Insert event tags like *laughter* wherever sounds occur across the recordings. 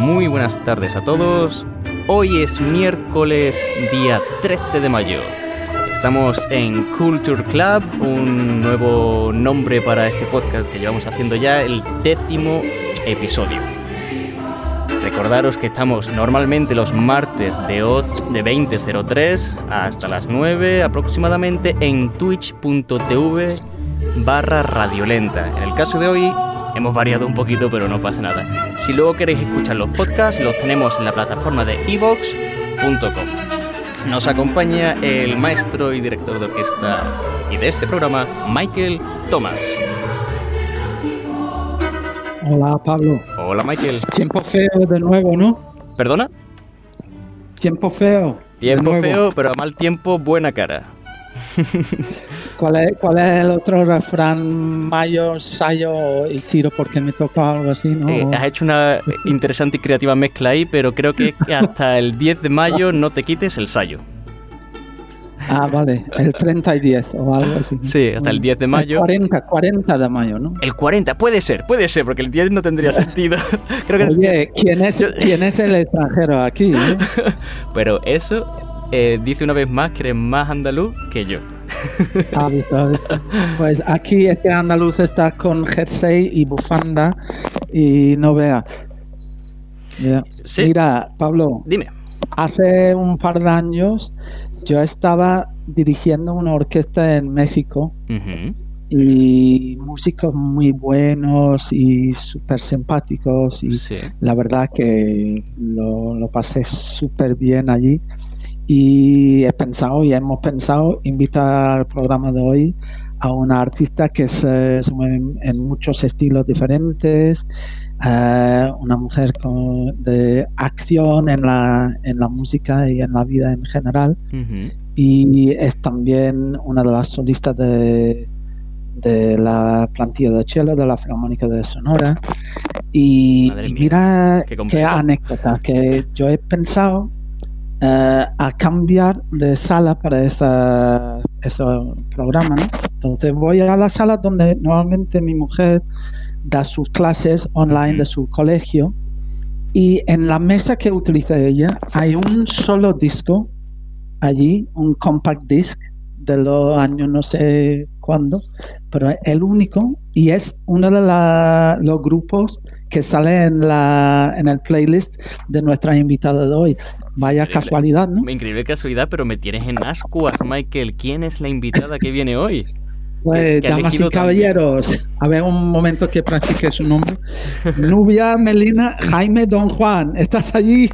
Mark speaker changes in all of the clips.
Speaker 1: Muy buenas tardes a todos. Hoy es miércoles día 13 de mayo. Estamos en Culture Club, un nuevo nombre para este podcast que llevamos haciendo ya el décimo episodio. Recordaros que estamos normalmente los martes de, de 20.03 hasta las 9 aproximadamente en twitch.tv barra radiolenta. En el caso de hoy hemos variado un poquito pero no pasa nada. Si luego queréis escuchar los podcasts los tenemos en la plataforma de evox.com. Nos acompaña el maestro y director de orquesta y de este programa, Michael Thomas.
Speaker 2: Hola Pablo.
Speaker 1: Hola Michael.
Speaker 2: Tiempo feo de nuevo, ¿no?
Speaker 1: ¿Perdona?
Speaker 2: Tiempo feo.
Speaker 1: Tiempo feo, pero a mal tiempo buena cara. *laughs*
Speaker 2: ¿Cuál es, ¿Cuál es el otro refrán? Mayo, sayo y tiro porque me toca algo así, ¿no?
Speaker 1: Eh, has hecho una interesante y creativa mezcla ahí, pero creo que hasta el 10 de mayo no te quites el sayo.
Speaker 2: Ah, vale, el 30 y 10 o algo así.
Speaker 1: Sí, hasta el 10 de mayo.
Speaker 2: El 40, 40 de mayo, ¿no?
Speaker 1: El 40, puede ser, puede ser, porque el 10 no tendría *laughs* sentido. *laughs*
Speaker 2: Creo que Oye, ¿quién es, ¿quién es el extranjero aquí? Eh? *laughs*
Speaker 1: Pero eso eh, dice una vez más que eres más andaluz que yo.
Speaker 2: Ah, visto, visto. Pues aquí este andaluz está con jersey y bufanda y no vea.
Speaker 1: ¿Sí?
Speaker 2: Mira, Pablo.
Speaker 1: Dime.
Speaker 2: Hace un par de años yo estaba dirigiendo una orquesta en México
Speaker 1: uh -huh.
Speaker 2: y músicos muy buenos y súper simpáticos y
Speaker 1: sí.
Speaker 2: la verdad que lo, lo pasé súper bien allí y he pensado y hemos pensado invitar al programa de hoy a una artista que se, se mueve en muchos estilos diferentes, uh, una mujer con, de acción en la, en la música y en la vida en general,
Speaker 1: uh -huh.
Speaker 2: y es también una de las solistas de, de la plantilla de cello de la Filarmónica de Sonora. Y, y mira
Speaker 1: qué,
Speaker 2: qué anécdota, que yo he pensado Uh, a cambiar de sala para esa, ese programa. ¿no? Entonces voy a la sala donde normalmente mi mujer da sus clases online de su colegio y en la mesa que utiliza ella hay un solo disco allí, un compact disc de los años no sé cuándo, pero el único y es uno de la, los grupos que sale en, la, en el playlist de nuestra invitada de hoy. Vaya increíble. casualidad, ¿no?
Speaker 1: Increíble casualidad, pero me tienes en ascuas, Michael. ¿Quién es la invitada que viene hoy?
Speaker 2: Pues, damas y caballeros, también? a ver un momento que practique su nombre. Nubia Melina Jaime Don Juan, ¿estás allí?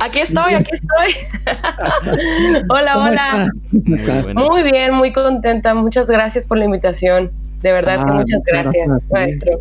Speaker 3: Aquí estoy, aquí estoy. *laughs* hola, hola.
Speaker 1: Muy,
Speaker 3: bien, muy contenta. Muchas gracias por la invitación. De verdad ah, que muchas gracias, gracias maestro.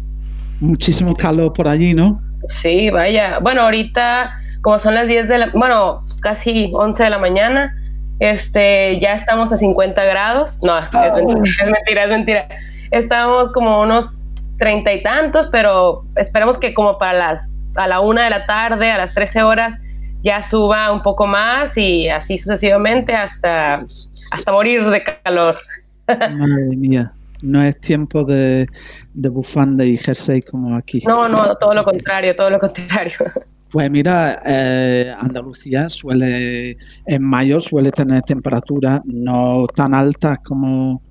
Speaker 2: Muchísimo calor por allí, ¿no?
Speaker 3: Sí, vaya. Bueno, ahorita como son las 10 de la, bueno, casi 11 de la mañana, este, ya estamos a 50 grados, no, es, mentira, es mentira, es mentira, estamos como unos treinta y tantos, pero esperemos que como para las, a la una de la tarde, a las 13 horas, ya suba un poco más y así sucesivamente hasta, hasta morir de calor. *laughs*
Speaker 2: Madre mía no es tiempo de, de, bufanda y jersey como aquí.
Speaker 3: No, no, todo lo contrario, todo lo contrario. *laughs*
Speaker 2: Pues mira, eh, Andalucía suele, en mayo suele tener temperaturas no tan altas como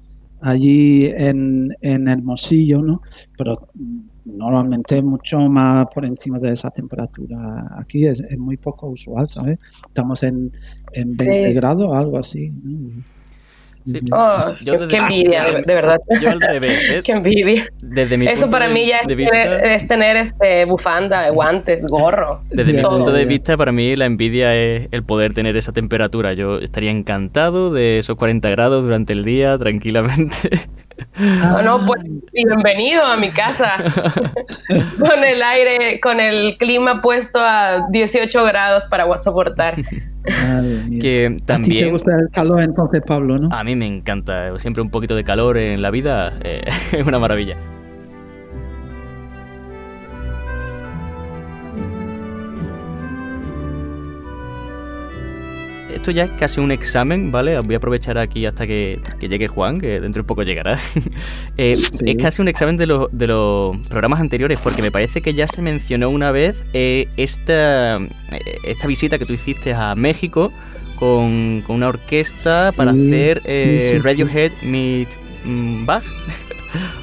Speaker 2: allí en, en Hermosillo, ¿no? Pero normalmente mucho más por encima de esa temperatura. Aquí es, es muy poco usual, ¿sabes? Estamos en, en 20 sí. grados, algo así. ¿no?
Speaker 3: Sí. Oh, yo desde, qué envidia, de, de, verdad.
Speaker 1: Yo al revés, ¿eh? *laughs*
Speaker 3: qué envidia.
Speaker 1: Desde mi
Speaker 3: Eso para
Speaker 1: de,
Speaker 3: mí ya es,
Speaker 1: vista,
Speaker 3: tener, es tener, este, bufanda, guantes, gorro.
Speaker 1: Desde
Speaker 3: todo.
Speaker 1: mi punto de vista, para mí la envidia es el poder tener esa temperatura. Yo estaría encantado de esos 40 grados durante el día, tranquilamente. *laughs*
Speaker 3: Ah, no, pues bienvenido a mi casa. *laughs* con el aire, con el clima puesto a 18 grados para soportar. *laughs*
Speaker 1: que también
Speaker 2: ¿A ti te gusta el calor entonces, Pablo, no?
Speaker 1: A mí me encanta. Siempre un poquito de calor en la vida eh, *laughs* es una maravilla. Esto ya es casi un examen, ¿vale? Voy a aprovechar aquí hasta que, llegue Juan, que dentro de poco llegará. *laughs* Eh, es casi un examen de, de, los programas anteriores, porque me parece que ya se mencionó una vez eh, esta, esta visita que tú hiciste a México con, una orquesta para hacer Radiohead Meet mm, Bach.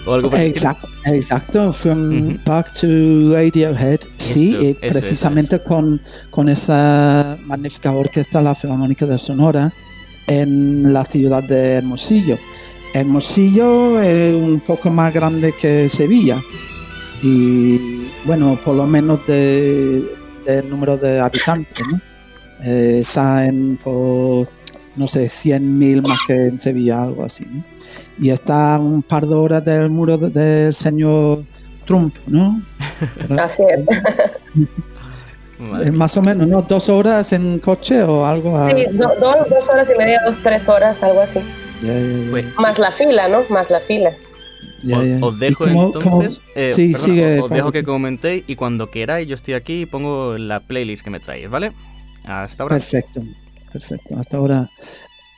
Speaker 2: O algo exacto, exacto, From Back to Radiohead, sí, precisamente con, con esa magnífica orquesta, la Filarmónica de Sonora, en la ciudad de Hermosillo. Hermosillo es un poco más grande que Sevilla. Y bueno, por lo menos del número de habitantes, ¿no? Eh, está en por, no sé, 100.000 más que en Sevilla, algo así, ¿no? y está un par de horas del muro del señor Trump, ¿no? *laughs*
Speaker 3: Así es.
Speaker 2: Más o menos, ¿no? ¿Dos horas en coche o algo?
Speaker 3: Sí, dos horas y media, dos, tres horas, algo así. Pues, Más la fila, ¿no? Más la fila.
Speaker 1: os, dejo entonces. Eh, sí, sigue, os, dejo que comentéis y cuando queráis, yo estoy aquí y pongo la playlist que me traéis, ¿vale? Hasta ahora.
Speaker 2: Perfecto, perfecto. Hasta ahora.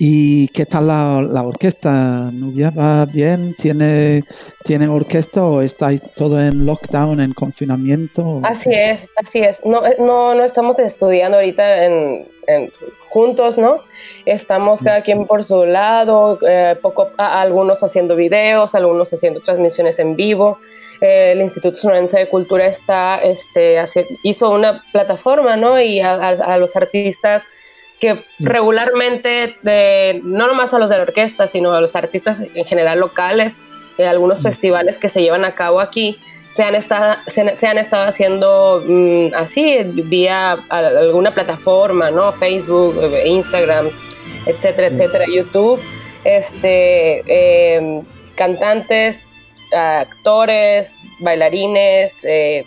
Speaker 2: ¿Y qué tal la, la, orquesta? ¿Nubia va bien? ¿Tiene, ¿Tiene orquesta o estáis todo en lockdown, en confinamiento?
Speaker 3: Así es, así es. No, eh, no, no estamos estudiando ahorita en, juntos, ¿no? Estamos cada quien por su lado, eh, poco, algunos haciendo videos, algunos haciendo transmisiones en vivo. Eh, el Instituto Sonorense de Cultura está, este, hizo una plataforma, ¿no? Y a, a los artistas que mm. regularmente, de, no nomás a los de la orquesta, sino a los artistas en general locales, de algunos mm. festivales que se llevan a cabo aquí, se han estado, se, han estado haciendo mm, así, vía alguna plataforma, ¿no? Facebook, Instagram, etcétera, etcétera, YouTube, este, em, cantantes, actores, bailarines, eh,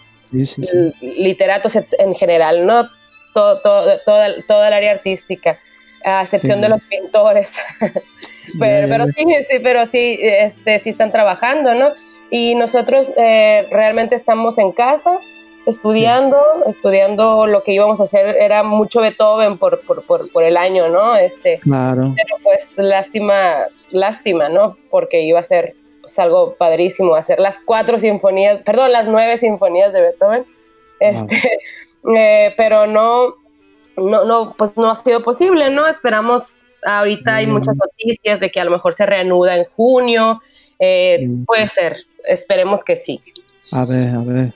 Speaker 3: literatos en general, ¿no? Todo, todo, toda, toda el área artística, a excepción de los pintores. *laughs* pero, pero, sí, sí, pero sí, este, sí están trabajando, ¿no? Y nosotros eh, realmente estamos en casa estudiando, estudiando lo que íbamos a hacer, era mucho Beethoven por, por, por, por, el año, ¿no? Este,
Speaker 2: claro.
Speaker 3: Pero pues lástima, lástima, ¿no? Porque iba a ser pues, algo padrísimo, hacer las cuatro sinfonías, perdón, las nueve sinfonías de Beethoven. Este, eh, pero no, no, no, pues no ha sido posible, ¿no? Esperamos, ahorita hay muchas noticias de que a lo mejor se reanuda en junio, eh, puede ser, esperemos que sí.
Speaker 2: A ver, a ver.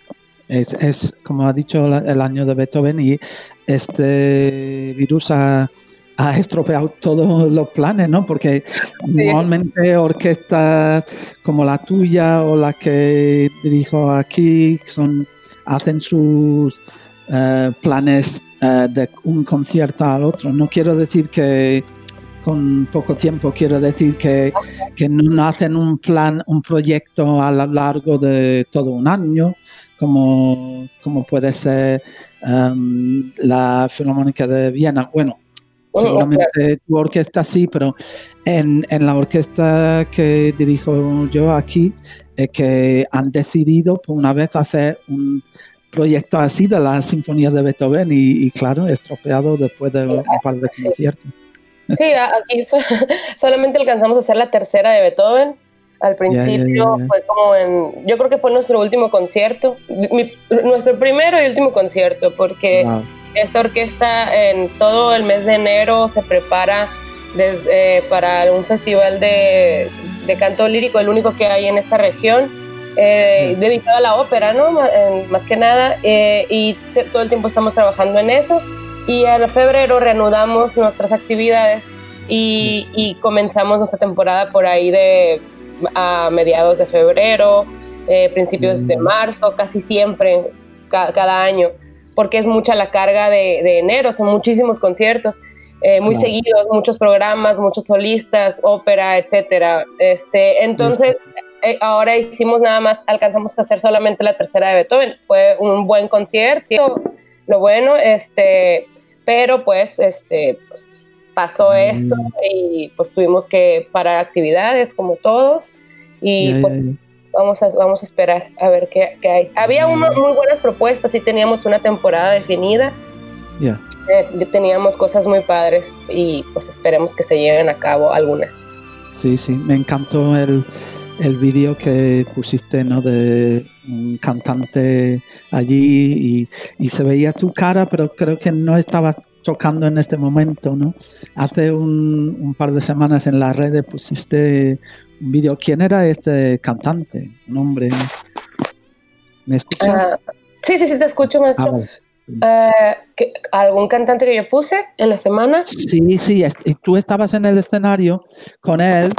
Speaker 2: Es, es, como ha dicho el año de Beethoven y este virus ha, ha estropeado todos los planes, ¿no? Porque normalmente orquestas como la tuya o la que dirijo aquí son hacen sus eh, planes eh, de un concierto al otro. No quiero decir que con poco tiempo, quiero decir que, que no hacen un plan, un proyecto a lo largo de todo un año, como, como puede ser em, la Filarmónica de Viena. Bueno, seguramente tu orquesta sí, pero en, en, la orquesta que dirijo yo aquí, es que han decidido por una vez hacer un, proyecto así de la Sinfonía de Beethoven y, claro, estropeado después de un par de conciertos.
Speaker 3: Sí, aquí *laughs* solamente alcanzamos a hacer la tercera de Beethoven. Al principio fue como en, yo creo que fue nuestro último concierto, nuestro primero y último concierto, porque esta orquesta en todo el mes de enero se prepara desde, para un festival de, de canto lírico, el único que hay en esta región eh, dedicado a la ópera, ¿no? más que nada, eh, y todo el tiempo estamos trabajando en eso. Y en febrero reanudamos nuestras actividades y, comenzamos nuestra temporada por ahí de a mediados de febrero, eh, principios de mm. marzo, casi siempre, cada año, porque es mucha la carga de, enero, son muchísimos conciertos. Eh, muy seguidos, muchos programas, muchos solistas, ópera, etcétera. Este, entonces, ahora hicimos nada más, alcanzamos a hacer solamente la tercera de Beethoven. Fue un buen concierto, lo bueno, este, pero pues, este, pues, pasó mm. esto y pues tuvimos que parar actividades como todos y pues, vamos a vamos a esperar a ver qué, hay. Había muy buenas propuestas y teníamos una temporada definida. eh, teníamos cosas muy padres y pues esperemos que se lleven a cabo algunas.
Speaker 2: Sí, sí, me encantó el, el vídeo que pusiste, ¿no? De un cantante allí y, y, se veía tu cara, pero creo que no estabas tocando en este momento, ¿no? Hace un, un par de semanas en las redes pusiste un vídeo. ¿Quién era este cantante? Un hombre. ¿Me escuchas?
Speaker 3: Uh, sí, sí, sí, te escucho, maestro. Ah, Uh, ¿Algún cantante que yo puse en la semana?
Speaker 2: Sí, sí, tú estabas en el escenario con él,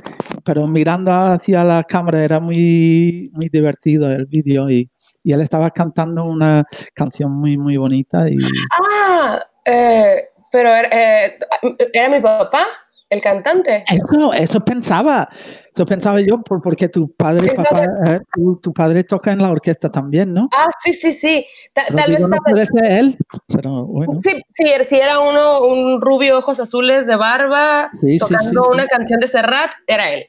Speaker 2: pero mirando hacia la cámara era muy, muy divertido el vídeo y, y él estaba cantando una canción muy, muy bonita. Y...
Speaker 3: Ah, eh, pero eh, era mi papá el cantante.
Speaker 2: Eso, eso pensaba, eso pensaba yo, porque tu padre, papá, eh, tu, padre toca en la orquesta también, ¿no?
Speaker 3: Ah, sí, sí, sí.
Speaker 2: tal vez no puede ser él, pero bueno.
Speaker 3: Sí, sí, era uno, un rubio, ojos azules, de barba, tocando una canción de Serrat, era él.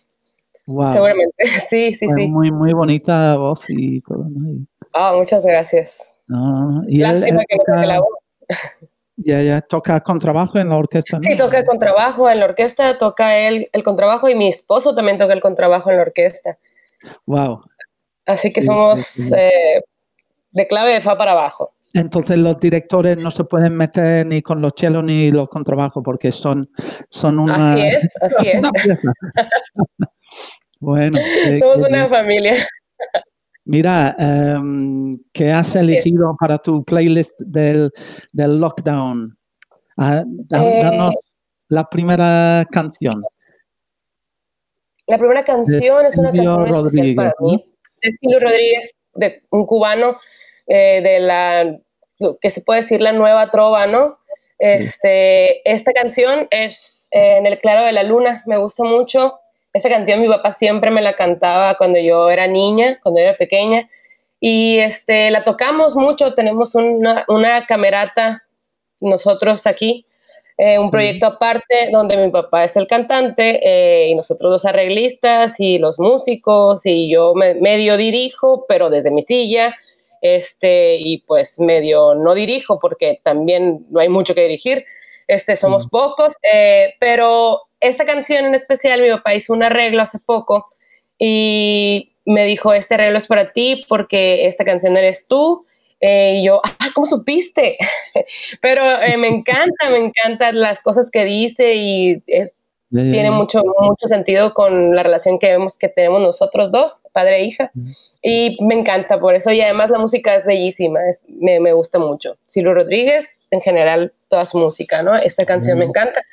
Speaker 3: Wow. Seguramente, *laughs* sí, sí, sí.
Speaker 2: Muy, muy bonita voz y todo, ¿no?
Speaker 3: Ah, muchas gracias.
Speaker 2: No, y
Speaker 3: Lástima que no la voz.
Speaker 2: Ya, ya, toca contrabajo en la orquesta, ¿no?
Speaker 3: Sí, toca el contrabajo en la orquesta, toca él el contrabajo y mi esposo también toca el contrabajo en la orquesta.
Speaker 2: Wow.
Speaker 3: Así que somos eh, de clave de fa para abajo.
Speaker 2: Entonces los directores no se pueden meter ni con los chelos ni los contrabajos porque son, son una...
Speaker 3: Así es, así es. *laughs* *laughs*
Speaker 2: bueno.
Speaker 3: Somos una familia.
Speaker 2: Mira, um, ¿qué has elegido para tu playlist del, del lockdown? Danos eh, la primera canción.
Speaker 3: La primera canción es una canción Rodríguez, para mí. De Silvio Rodríguez, de un cubano, eh, de la, que se puede decir la nueva trova, ¿no? Este, esta canción es eh, En el claro de la luna, me gusta mucho. Esa canción mi papá siempre me la cantaba cuando yo era niña, cuando era pequeña. Y este, la tocamos mucho, tenemos una, una camerata nosotros aquí, eh, un proyecto aparte donde mi papá es el cantante eh, y nosotros los arreglistas y los músicos y yo me, medio dirijo, pero desde mi silla, este, y pues medio no dirijo porque también no hay mucho que dirigir, este, somos pocos, eh, pero esta canción en especial, mi papá hizo un arreglo hace poco y me dijo, este arreglo es para ti porque esta canción eres tú. Eh, y yo, ah, ¿cómo supiste? *laughs* Pero eh, me encanta, me encantan las cosas que dice y tiene mucho, mucho sentido con la relación que, vemos, que tenemos nosotros dos, padre e hija. Y me encanta por eso. Y además la música es bellísima, me, me, gusta mucho. Silvio Rodríguez, en general, toda su música, ¿no? Esta canción me encanta.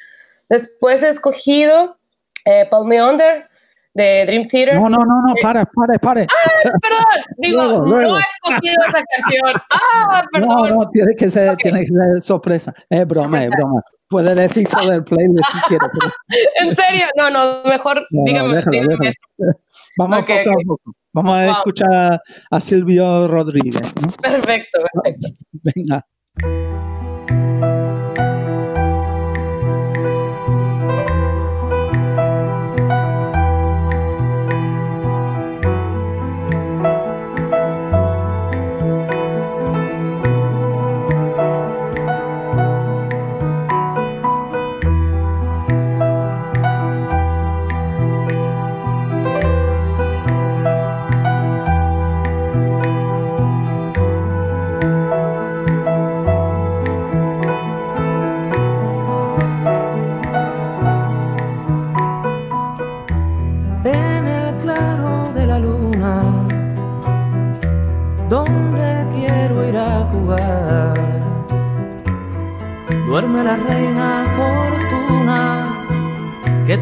Speaker 3: Después he escogido eh, Palm Me Under de Dream Theater.
Speaker 2: No, no, no, no, para, para, para.
Speaker 3: Ah, perdón, *laughs* digo, no he escogido esa canción. *laughs* Ah, perdón. No,
Speaker 2: no, tiene que ser, tiene que ser sorpresa. Es broma, es broma. Puede decir todo el playlist si quiere. *laughs*
Speaker 3: ¿En serio? No, no, mejor dígame.
Speaker 2: Déjalo, déjalo. Vamos okay, poco okay. a poco. Vamos a wow. escuchar a Silvio Rodríguez. ¿no?
Speaker 3: Perfecto, perfecto.
Speaker 2: Venga.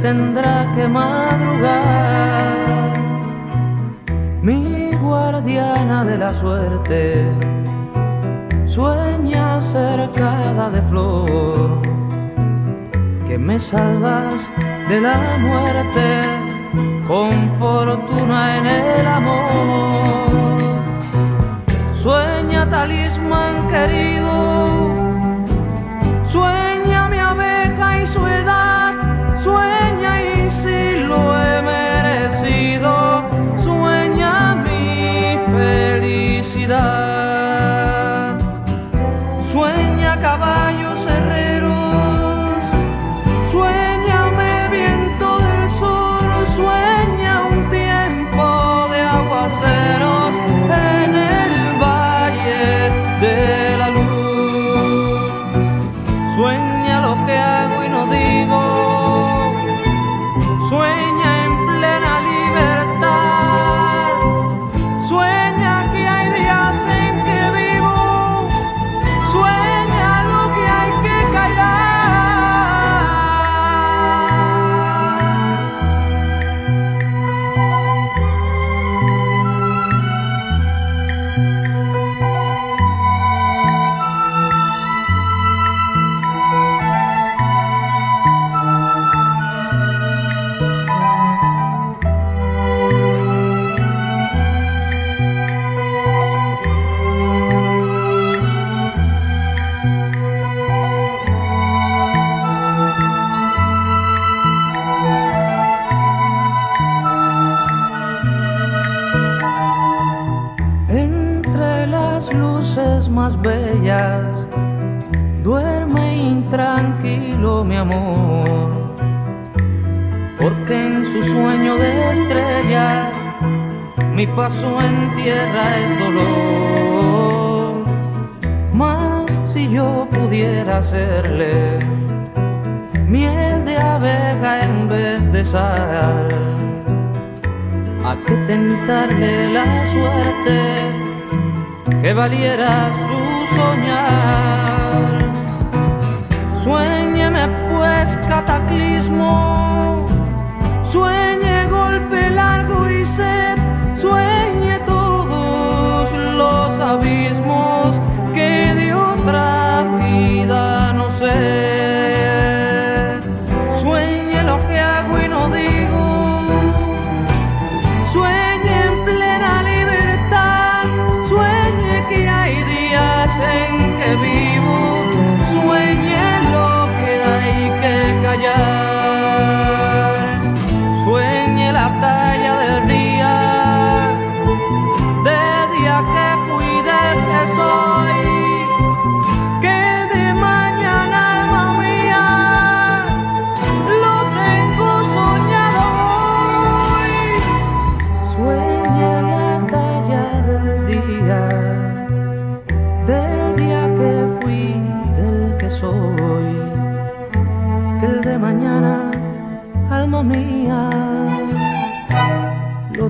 Speaker 4: Tendrá que madrugar. Mi guardiana de la suerte sueña cercada de flor que me salvas de la muerte con fortuna en el amor. Sueña talismán querido Sueña mi abeja y su edad, sueña y si lo he merecido, sueña mi felicidad. Sueña caballos herreros. Sueñame viento del sur, sueña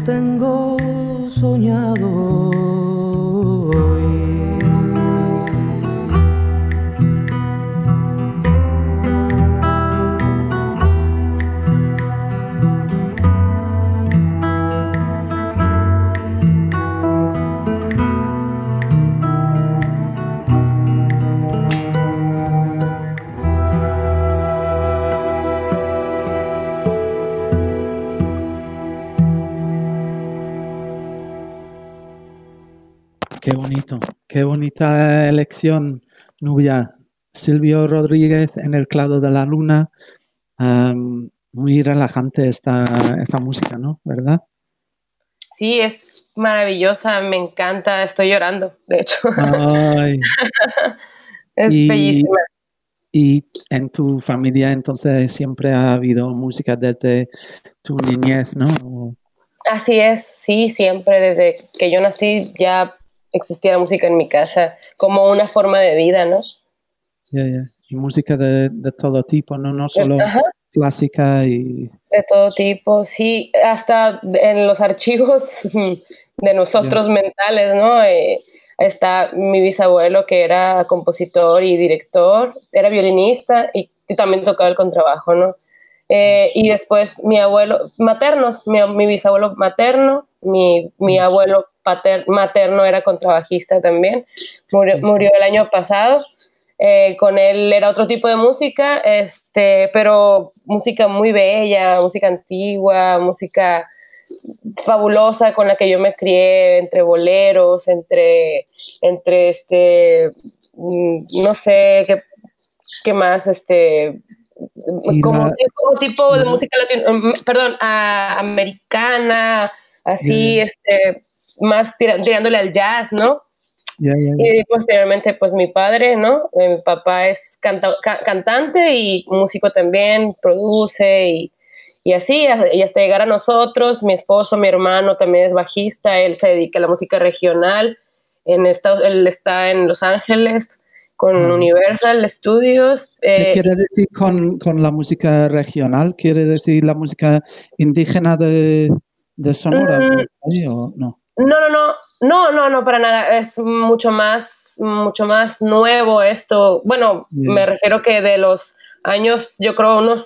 Speaker 4: tengo soñado
Speaker 2: Nubia. Silvio Rodríguez en el clado de la luna. Muy relajante esta, esta música, ¿no? ¿Verdad?
Speaker 3: Sí, es maravillosa, me encanta, estoy llorando, de hecho.
Speaker 2: Ay, *laughs*
Speaker 3: es
Speaker 2: y-
Speaker 3: bellísima.
Speaker 2: y en tu familia entonces siempre ha habido música desde tu niñez, ¿no?
Speaker 3: Así es, sí, siempre desde que yo nací ya existía la música en mi casa como una forma de vida, ¿no?
Speaker 2: ya, ya. Y música de, de todo tipo, ¿no? No solo
Speaker 3: Ajá,
Speaker 2: clásica y...
Speaker 3: de todo tipo, sí, hasta en los archivos de nosotros mentales, ¿no? Eh, está mi bisabuelo que era compositor y director, era violinista y, y también tocaba el contrabajo, ¿no? Eh, y después mi abuelo, maternos, mi, mi bisabuelo materno, mi, mi abuelo pater, materno era contrabajista también, murió, murió el año pasado. Eh, con él era otro tipo de música, este, pero música muy bella, música antigua, música fabulosa con la que yo me crié, entre boleros, entre, entre este, mm, no sé qué, qué más, este, como,
Speaker 2: la-
Speaker 3: como tipo de música latino, mm, perdón, a- americana, así, este, más tira- tirándole al jazz, ¿no? Y posteriormente, pues mi padre, ¿no? Eh, Mi papá es canta- ca- cantante y músico también, produce y, y así, y hasta llegar a nosotros. Mi esposo, mi hermano también es bajista, él se dedica a la música regional. En Estados, él está en Los Ángeles con. Universal Studios.
Speaker 2: ¿Qué
Speaker 3: eh,
Speaker 2: quiere decir con, con la música regional? ¿Quiere decir la música indígena de, de Sonora?
Speaker 3: Mm.
Speaker 2: o no?
Speaker 3: No, no, no, no, no, no, para nada. Es mucho más, mucho más nuevo esto. Bueno,
Speaker 2: Bien.
Speaker 3: me refiero que de los años, yo creo, unos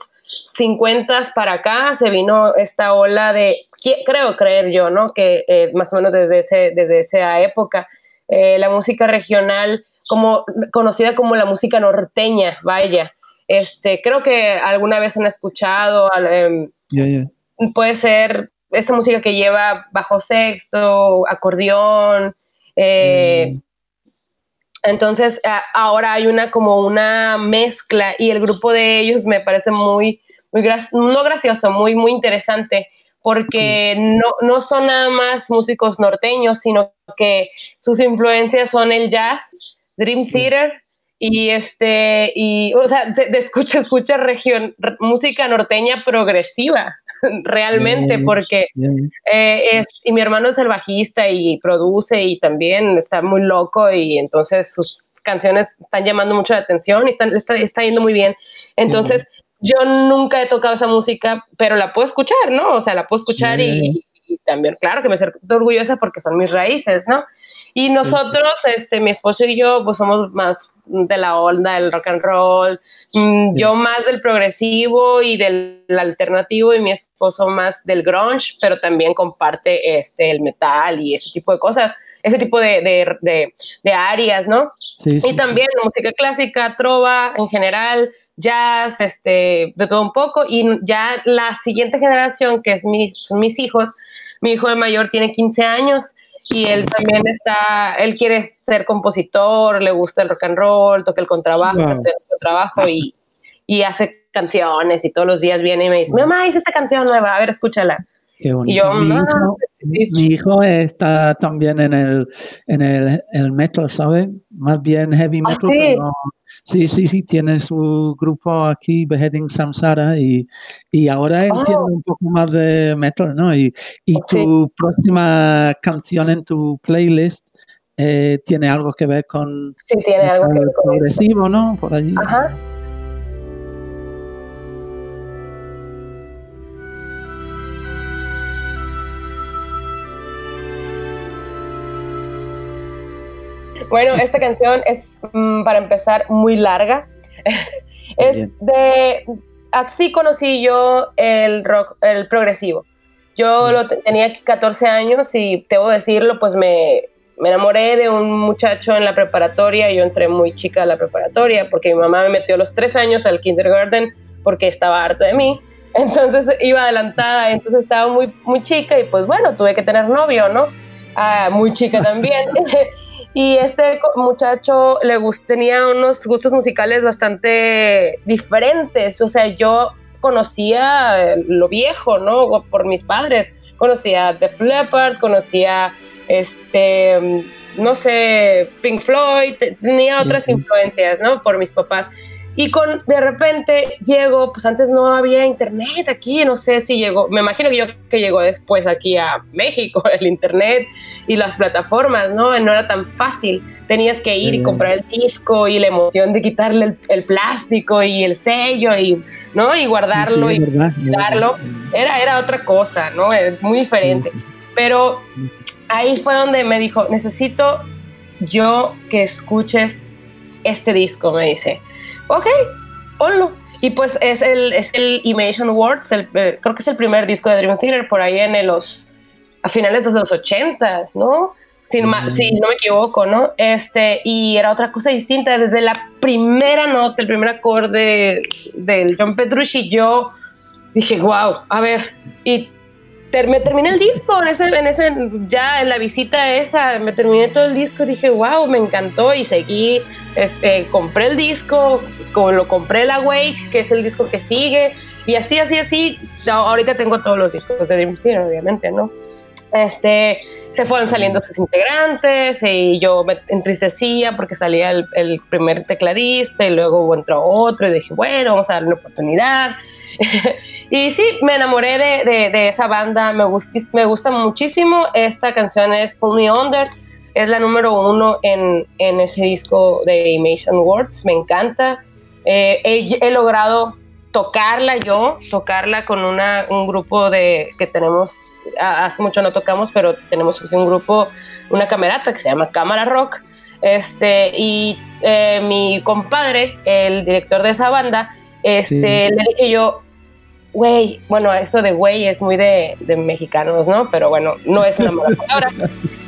Speaker 3: 50 para acá se vino esta ola de, creo creer yo, ¿no? Que eh, más o menos desde, ese, desde esa época, eh, la música regional, como conocida como la música norteña, vaya. Este, creo que alguna vez han escuchado, em, puede ser esta música que lleva bajo sexto, acordeón. eh,
Speaker 2: Mm.
Speaker 3: Entonces, a- ahora hay una como una mezcla y el grupo de ellos me parece muy, muy gra- no gracioso, muy, muy interesante porque no, no son nada más músicos norteños, sino que sus influencias son el jazz, Dream Theater y este, y, o sea, escucha, escucha región, música norteña progresiva, *laughs* realmente, porque eh, es- y mi hermano es el bajista y produce y también está muy loco y entonces sus canciones están llamando mucho la atención y están, está, está yendo muy bien. Entonces, yo nunca he tocado esa música, pero la puedo escuchar, ¿no? O sea, la puedo escuchar y, y también, claro, que me siento orgullosa porque son mis raíces, ¿no? Y nosotros, este, mi esposo y yo, pues somos más de la onda del rock and roll, mm,
Speaker 2: Sí.
Speaker 3: yo más del progresivo y del alternativo y mi esposo más del grunge, pero también comparte este, el metal y ese tipo de cosas, ese tipo de, de, de, de áreas, ¿no?
Speaker 2: Sí, sí,
Speaker 3: y también música clásica, trova en general, jazz, este, de todo un poco. Y ya la siguiente generación, que es mi, son mis hijos, mi hijo el mayor tiene 15 años y él también está, él quiere ser compositor, le gusta el rock and roll, toca el contrabajo,
Speaker 2: Wow.
Speaker 3: el contrabajo y, y hace canciones y todos los días viene y me dice, mamá, hice esta canción nueva, a ver, escúchala.
Speaker 2: Qué bonito.
Speaker 3: Y yo,
Speaker 2: mi,
Speaker 3: ah,
Speaker 2: hijo,
Speaker 3: sí.
Speaker 2: mi hijo está también en el, en el, el metal, ¿sabes? Más bien heavy
Speaker 3: ¿Ah,
Speaker 2: metal.
Speaker 3: sí?
Speaker 2: pero- sí, sí, sí, tiene su grupo aquí, Beheading Samsara, y, y ahora
Speaker 3: Oh.
Speaker 2: entiende un poco más de metal, ¿no? Y, y tu próxima canción en tu playlist eh, tiene algo que ver con
Speaker 3: Sí, tiene algo que
Speaker 2: metal
Speaker 3: ver con eso.
Speaker 2: progresivo, ¿no? Por allí.
Speaker 3: Ajá. Bueno, esta canción es, mm, para empezar, muy larga. *laughs* es
Speaker 2: Bien.
Speaker 3: de... Así conocí yo el rock, el progresivo. Yo lo te- tenía 14 años y debo decirlo, pues me, me enamoré de un muchacho en la preparatoria. Yo entré muy chica a la preparatoria porque mi mamá me metió a los tres años al kindergarten porque estaba harta de mí. *laughs* Entonces iba adelantada, entonces estaba muy, muy chica y pues bueno, tuve que tener novio, ¿no? Ah, muy chica también. *laughs* y este muchacho le gust- tenía unos gustos musicales bastante diferentes. O sea, yo conocía lo viejo, ¿no? Por mis padres. Conocía Def Leppard, conocía, este, no sé, Pink Floyd, te- tenía otras influencias, ¿no? Por mis papás. Y con, de repente llego, pues antes no había internet aquí, no sé si llegó, me imagino que yo que llegó después aquí a México, *laughs* el internet y las plataformas, ¿no? No era tan fácil. Tenías que ir y comprar el disco y la emoción de quitarle el, el plástico y el sello y, ¿no? Y guardarlo
Speaker 2: Sí,
Speaker 3: y
Speaker 2: verdad, es
Speaker 3: darlo.
Speaker 2: verdad.
Speaker 3: era, era otra cosa, ¿no? Es muy diferente. Pero ahí fue donde me dijo, necesito yo que escuches este disco, me dice. Ok, ponlo. Y pues es el, es el Imagine Awards, el, eh, creo que es el primer disco de Dream Theater por ahí en los, a finales de los ochentas, ¿no? Si, no ma-
Speaker 2: Mm.
Speaker 3: si no me equivoco, ¿no? Este, y era otra cosa distinta, desde la primera nota, el primer acorde del John Petrucci, yo dije, wow, a ver, y me terminé el disco en ese, en ese, ya en la visita esa, me terminé todo el disco, dije, wow, me encantó y seguí, este, compré el disco, como lo compré la Wake, que es el disco que sigue, y así, así, así, ahorita tengo todos los discos de Dream Theater, obviamente, ¿no? Este, se fueron saliendo sus integrantes y yo me entristecía porque salía el, el primer tecladista y luego entró otro y dije, bueno, vamos a darle una oportunidad. *laughs* y sí, me enamoré de, de, de esa banda, me, me gusta muchísimo. Esta canción es Pull Me Under, es la número uno en, en ese disco de Imation Words, me encanta. Eh, he, he, logrado tocarla yo, tocarla con una, un grupo de que tenemos, hace mucho no tocamos, pero tenemos un grupo, una camerata que se llama Cámara Rock. Este, y eh, mi compadre, el director de esa banda, este, sí. le dije yo, güey, bueno, esto de güey es muy de, de, mexicanos, ¿no? Pero bueno, no es una mala palabra. *laughs*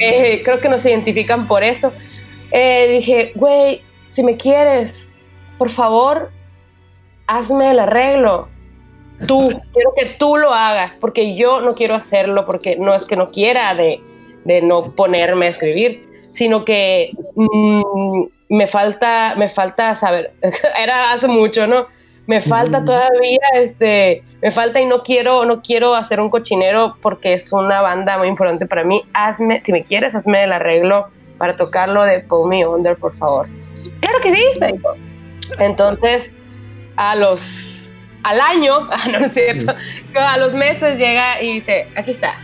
Speaker 3: Eh, creo que nos identifican por eso. Eh, dije, güey, si me quieres, por favor, hazme el arreglo. Tú, quiero que tú lo hagas, porque yo no quiero hacerlo, porque no es que no quiera de, de no ponerme a escribir, sino que mmm, me falta, me falta saber, *laughs* era hace mucho, ¿no? Me falta todavía, este, me falta y no quiero, no quiero hacer un cochinero porque es una banda muy importante para mí. Hazme, si me quieres, hazme el arreglo para tocarlo de Pull Me Under, por favor. Claro que sí, me. Entonces, a los, al año, *laughs* ah, no, es cierto, a los meses llega y dice, aquí está.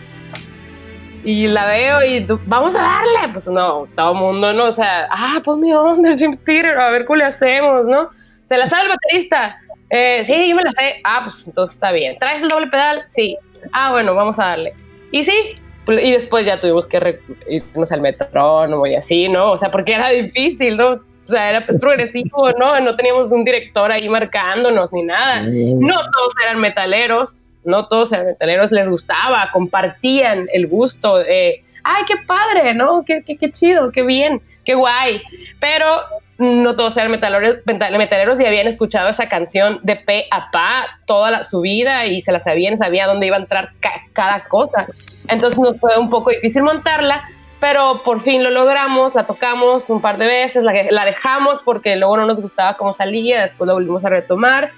Speaker 3: Y la veo y vamos a darle, pues no, todo el mundo, ¿no? O sea, ah, pues mi onda, Jim Peter, a ver cómo le hacemos, ¿no? Se la sabe el baterista. Eh, sí, yo me la sé. Ah, pues entonces está bien. ¿Traes el doble pedal? Sí. Ah, bueno, vamos a darle. Y sí, y después ya tuvimos que irnos al metrónomo y así, ¿no? O sea, porque era difícil, ¿no? O sea, era pues progresivo, ¿no? No teníamos un director ahí marcándonos ni nada. No todos eran metaleros, no todos eran metaleros, les gustaba, compartían el gusto de, ay, qué padre, ¿no? Qué, qué, qué chido, qué bien, qué guay. Pero no todos eran metaleros, metaleros y habían escuchado esa canción de pe a pa toda la, su vida y se la sabían, sabía dónde iba a entrar ca cada cosa. Entonces nos fue un poco difícil montarla, pero por fin lo logramos, la tocamos un par de veces, la, la dejamos porque luego no nos gustaba cómo salía, después la volvimos a retomar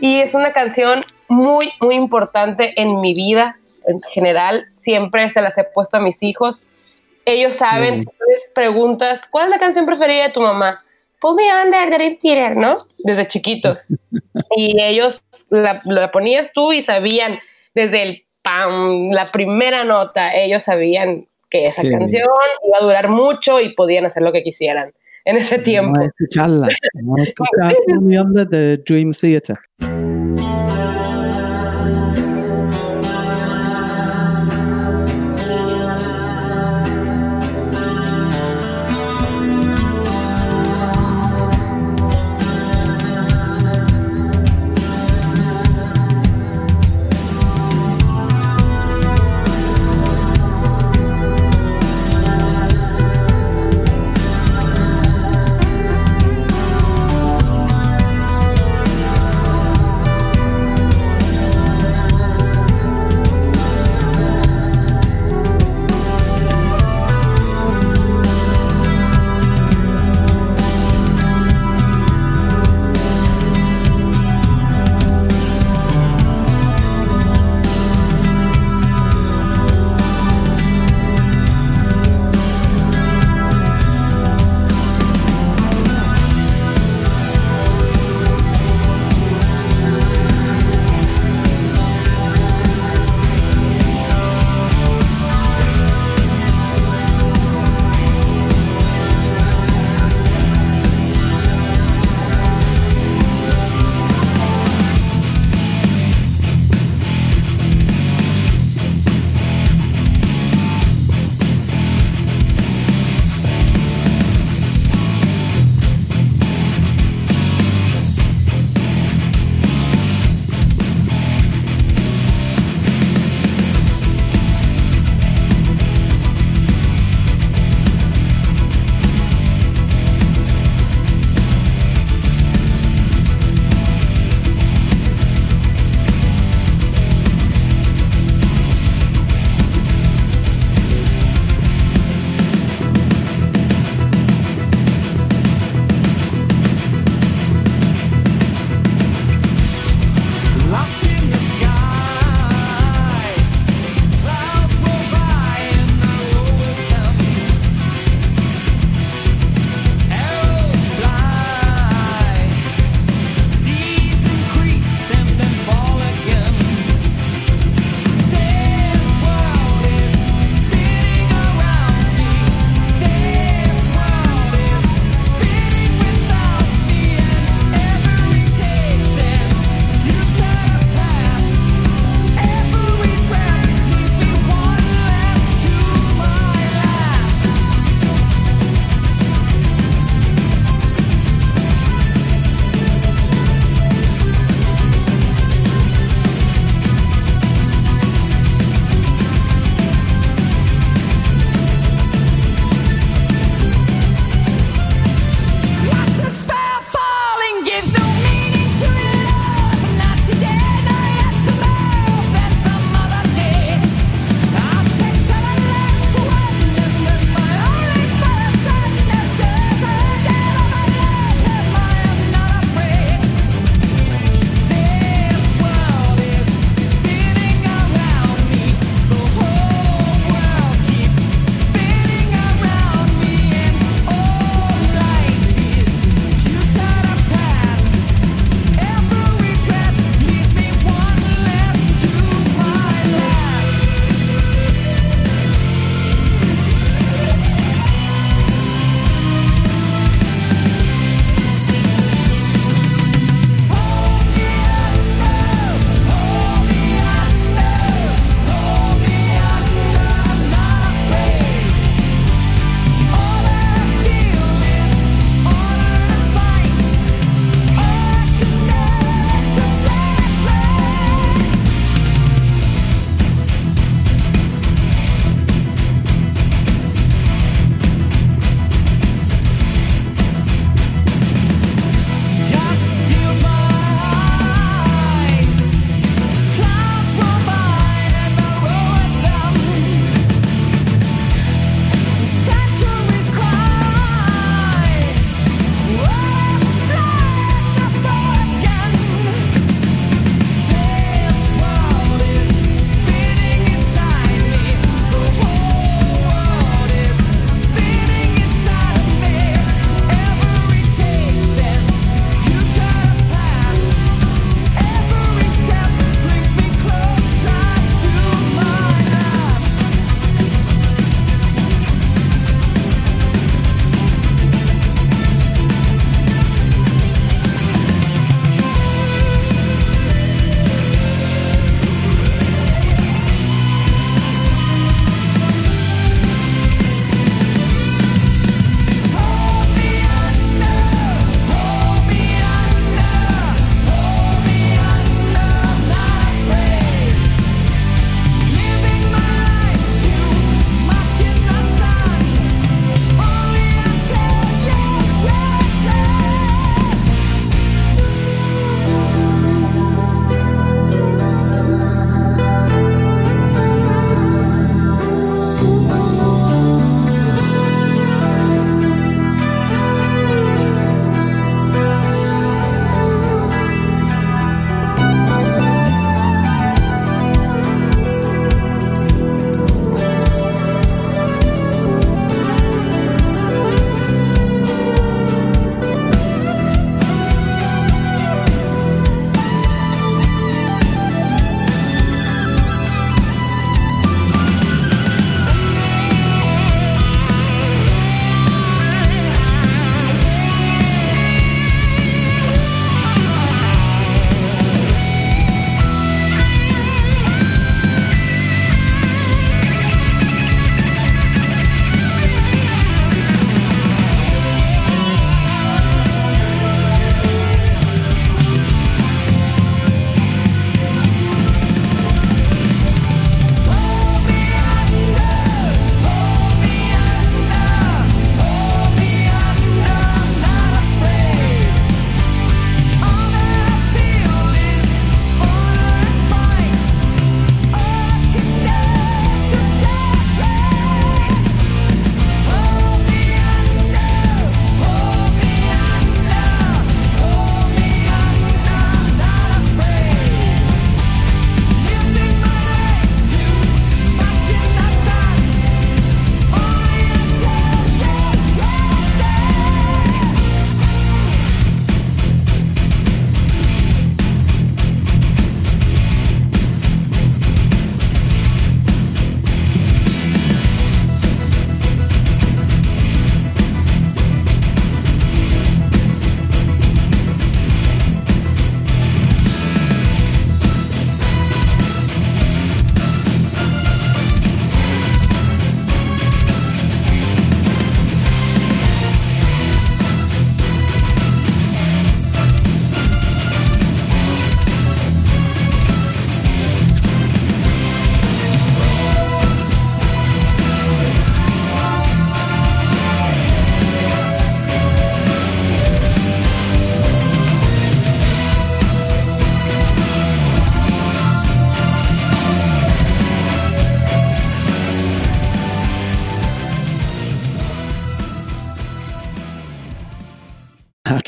Speaker 3: y es una canción muy, muy importante en mi vida en general, siempre se las he puesto a mis hijos. Ellos saben, mm. si tú les preguntas, ¿cuál es la canción preferida de tu mamá? Pull Me Under de Dream Theater, ¿no? Desde chiquitos. *laughs* y ellos la, la, ponías tú y sabían desde el pam, la primera nota, ellos sabían que esa sí. canción iba a durar mucho y podían hacer lo que quisieran en ese tiempo.
Speaker 2: A escucharla. A escuchar de Dream Theater.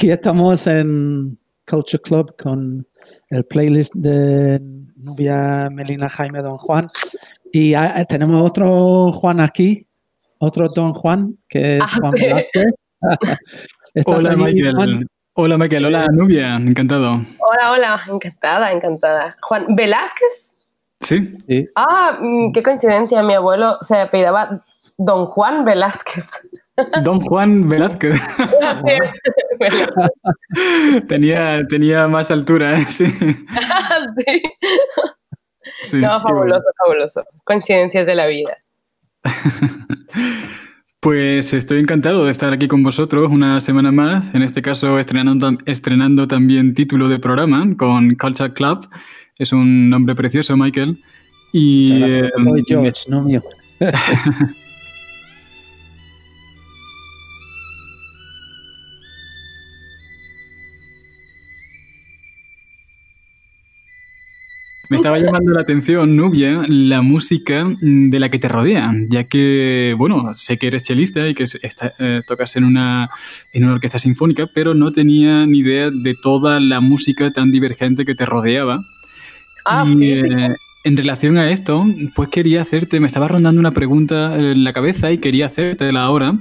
Speaker 2: Aquí estamos en Culture Club con el playlist de Nubia, Melina, Jaime, Don Juan. Y ah, tenemos otro Juan aquí, otro Don Juan, que es
Speaker 3: Ah,
Speaker 2: Juan. Velázquez. *laughs* ¿Estás
Speaker 5: Hola
Speaker 2: ahí,
Speaker 5: Michael.
Speaker 2: Juan?
Speaker 5: Hola Michael, hola Nubia, encantado.
Speaker 3: Hola, hola, encantada, encantada. Juan Velázquez.
Speaker 5: ¿Sí?
Speaker 2: Sí.
Speaker 3: Ah, mm, qué coincidencia, mi abuelo se apellidaba Don Juan Velázquez.
Speaker 5: Don Juan Velázquez. *laughs* Tenía, tenía más altura, ¿eh? sí.
Speaker 3: Sí.
Speaker 5: Sí,
Speaker 3: No,
Speaker 5: qué bueno.
Speaker 3: fabuloso, fabuloso. Coincidencias de la vida. *laughs*
Speaker 5: Pues estoy encantado de estar aquí con vosotros una semana más, en este caso estrenando, estrenando también título de programa con Culture Club. Es un nombre precioso, Michael. Y eh,
Speaker 2: no mío. *laughs*
Speaker 5: Me estaba llamando la atención, Nubia, la música de la que te rodea, ya que, bueno, sé que eres chelista y que es- está- eh, tocas en una, en una orquesta sinfónica, pero no tenía ni idea de toda la música tan divergente que te rodeaba.
Speaker 3: Ah,
Speaker 5: y
Speaker 3: sí, sí.
Speaker 5: eh, en relación a esto, pues quería hacerte, me estaba rondando una pregunta en la cabeza y quería hacértela ahora.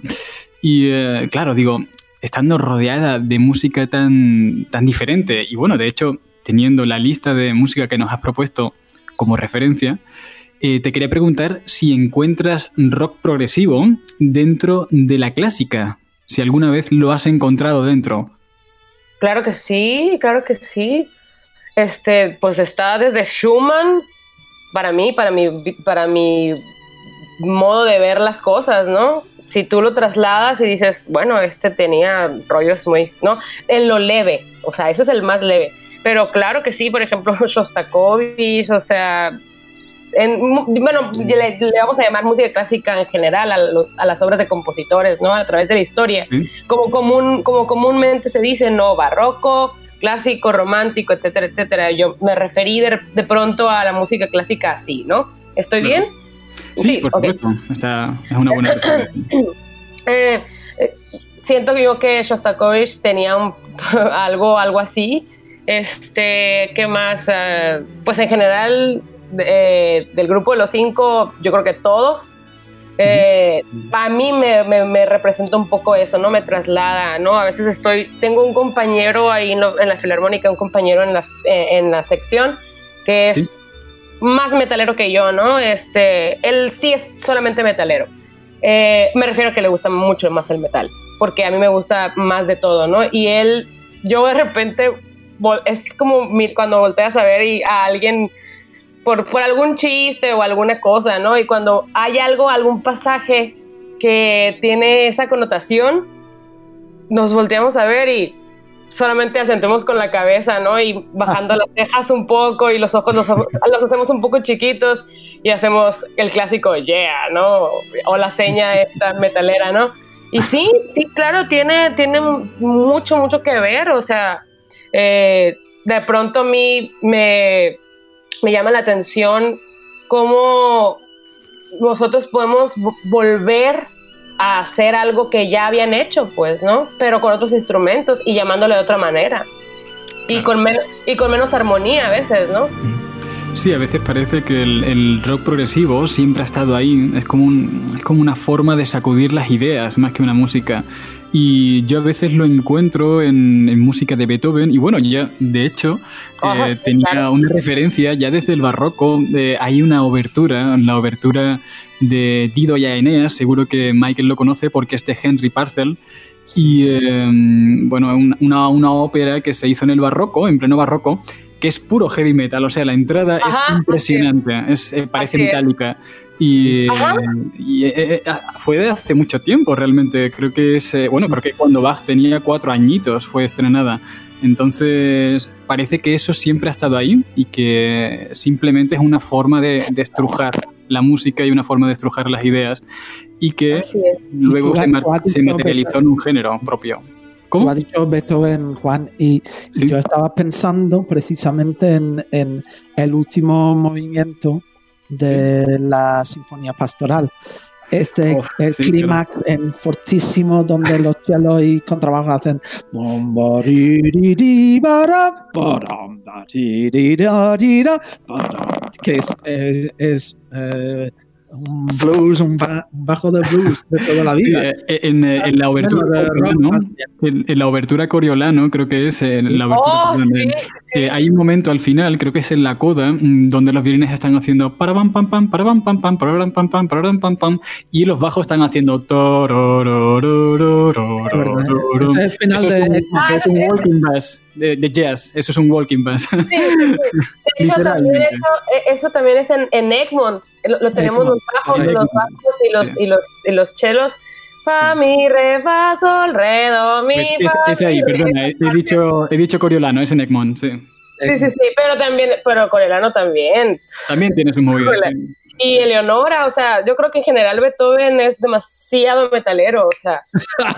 Speaker 5: Y eh, claro, digo, estando rodeada de música tan, tan diferente, y bueno, de hecho, teniendo la lista de música que nos has propuesto como referencia, eh, te quería preguntar si encuentras rock progresivo dentro de la clásica, si alguna vez lo has encontrado dentro.
Speaker 3: Claro que sí, claro que sí. Este, pues está desde Schumann, para mí, para mi, para mi modo de ver las cosas, ¿no? Si tú lo trasladas y dices, bueno, este tenía rollos muy, ¿no? En lo leve, o sea, ese es el más leve. Pero claro que sí, por ejemplo, *laughs* Shostakovich, o sea, en, bueno, le, le vamos a llamar música clásica en general a, los- a las obras de compositores, ¿no? A través de la historia
Speaker 5: ¿sí?
Speaker 3: como, común, como comúnmente se dice, no, barroco, clásico, romántico, etcétera, etcétera. Yo me referí de, de pronto a la música clásica así, ¿no? ¿Estoy
Speaker 5: Claro.
Speaker 3: bien?
Speaker 5: Sí,
Speaker 3: Sí,
Speaker 5: por supuesto. Esta es una buena. *coughs*
Speaker 3: Eh, eh, siento yo que Shostakovich tenía un- *laughs* algo, algo así. Este, ¿qué más? Eh, pues en general, eh, del grupo de los cinco, yo creo que todos. Eh, a mí me, me, me representa un poco eso, ¿no? Me traslada, ¿no? A veces estoy, tengo un compañero ahí en, lo- en la filarmónica, un compañero en la, eh, en la sección que es
Speaker 5: Sí.
Speaker 3: más metalero que yo, ¿no? Este, él sí es solamente metalero. Eh, me refiero a que le gusta mucho más el metal, porque a mí me gusta más de todo, ¿no? Y él, yo de repente, es como cuando volteas a ver y a alguien por, por algún chiste o alguna cosa, ¿no? Y cuando hay algo, algún pasaje que tiene esa connotación, nos volteamos a ver y solamente asentemos con la cabeza, ¿no? Y bajando *laughs* las cejas un poco y los ojos los, los hacemos un poco chiquitos y hacemos el clásico yeah, ¿no? O la seña esta metalera, ¿no? Y sí, sí, claro, tiene, tiene mucho, mucho que ver, o sea, eh, de pronto a mí me, me llama la atención cómo nosotros podemos vo- volver a hacer algo que ya habían hecho, pues, ¿no? Pero con otros instrumentos y llamándole de otra manera. Y,
Speaker 5: Claro.
Speaker 3: con men- y con menos armonía a veces, ¿no?
Speaker 5: Sí, a veces parece que el, el rock progresivo siempre ha estado ahí. Es como, un- es como una forma de sacudir las ideas más que una música. Y yo a veces lo encuentro en, en música de Beethoven. Y bueno, ya de hecho
Speaker 3: Ajá,
Speaker 5: eh, tenía
Speaker 3: claro.
Speaker 5: una referencia ya desde el barroco. de- hay una obertura, la obertura de Dido y Aeneas. Seguro que Michael lo conoce porque es de Henry Parcel. Y eh, bueno, un- una, una ópera que se hizo en el barroco, en pleno barroco, que es puro heavy metal. O sea, la entrada
Speaker 3: Ajá,
Speaker 5: es impresionante, es, eh, parece
Speaker 3: es.
Speaker 5: Y, y, eh, eh, fue de hace mucho tiempo realmente. Creo que es, eh, bueno, creo que cuando Bach tenía cuatro añitos fue estrenada. Entonces, parece que eso siempre ha estado ahí y que simplemente es una forma de, de estrujar la música y una forma de estrujar las ideas y que luego se, se materializó en un género propio. ¿Cómo?
Speaker 2: has dicho Beethoven, Juan, y, y
Speaker 5: Sí.
Speaker 2: yo estaba pensando precisamente en, en el último movimiento de la Sinfonía Pastoral. este
Speaker 5: Oh,
Speaker 2: el
Speaker 5: sí,
Speaker 2: clímax en fortísimo donde *laughs* los chelos y contrabajos hacen que es, es, es, eh, un blues, un, ba- un bajo de blues de toda la
Speaker 5: Sí,
Speaker 2: vida.
Speaker 5: eh, en, eh, en la obertura
Speaker 2: también.
Speaker 5: en, en la obertura Coriolano, creo que es en la obertura
Speaker 3: Oh, sí,
Speaker 5: eh, hay un momento al final, creo que es en la coda, mm, donde los violines están haciendo para pam pam pam, para pam pam pam, para pam pam pam, para pam pam y los bajos están haciendo
Speaker 2: Eso es final de
Speaker 5: walking bass de, jazz, eso es un walking bass.
Speaker 3: Sí, eso, también, eso, también es en, Egmont, lo, tenemos los bajos, los bajos y los, y los, y los chelos Fa, mi, re, fa, sol, re, do, mi,
Speaker 5: Pues es,
Speaker 3: fa,
Speaker 5: es ahí,
Speaker 3: mi,
Speaker 5: perdona, he, he dicho, he dicho Coriolano, es en Egmont, sí.
Speaker 3: Sí, sí, sí, pero también, pero Corelano también.
Speaker 5: También tiene sus movidas. Sí.
Speaker 3: Y Eleonora, o sea, yo creo que en general Beethoven es demasiado metalero, o sea. *laughs*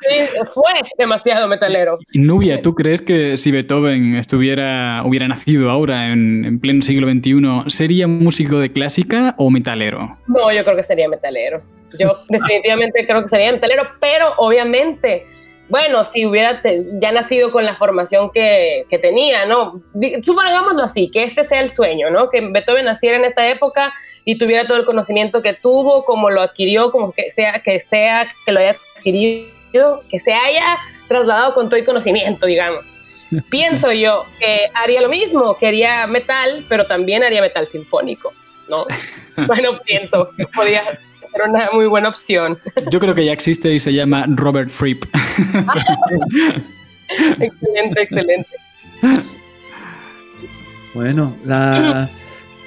Speaker 3: sí, fue demasiado metalero.
Speaker 5: Nubia, ¿tú crees que si Beethoven estuviera, hubiera nacido ahora en, en pleno siglo XXI, sería músico de clásica o metalero?
Speaker 3: No, yo creo que sería metalero. Yo *laughs* definitivamente creo que sería metalero, pero obviamente, bueno, si hubiera te- ya nacido con la formación que, que tenía, ¿no? Supongámoslo así, que este sea el sueño, ¿no? Que Beethoven naciera en esta época y tuviera todo el conocimiento que tuvo, como lo adquirió, como que sea, que sea, que lo haya adquirido, que se haya trasladado con todo el conocimiento, digamos. *laughs* Pienso yo que haría lo mismo, que haría metal, pero también haría metal sinfónico, ¿no? *laughs* Bueno, pienso que podría ser una muy buena opción.
Speaker 5: Yo creo que ya existe y se llama Robert Fripp. *laughs*
Speaker 3: excelente, excelente.
Speaker 2: Bueno, la,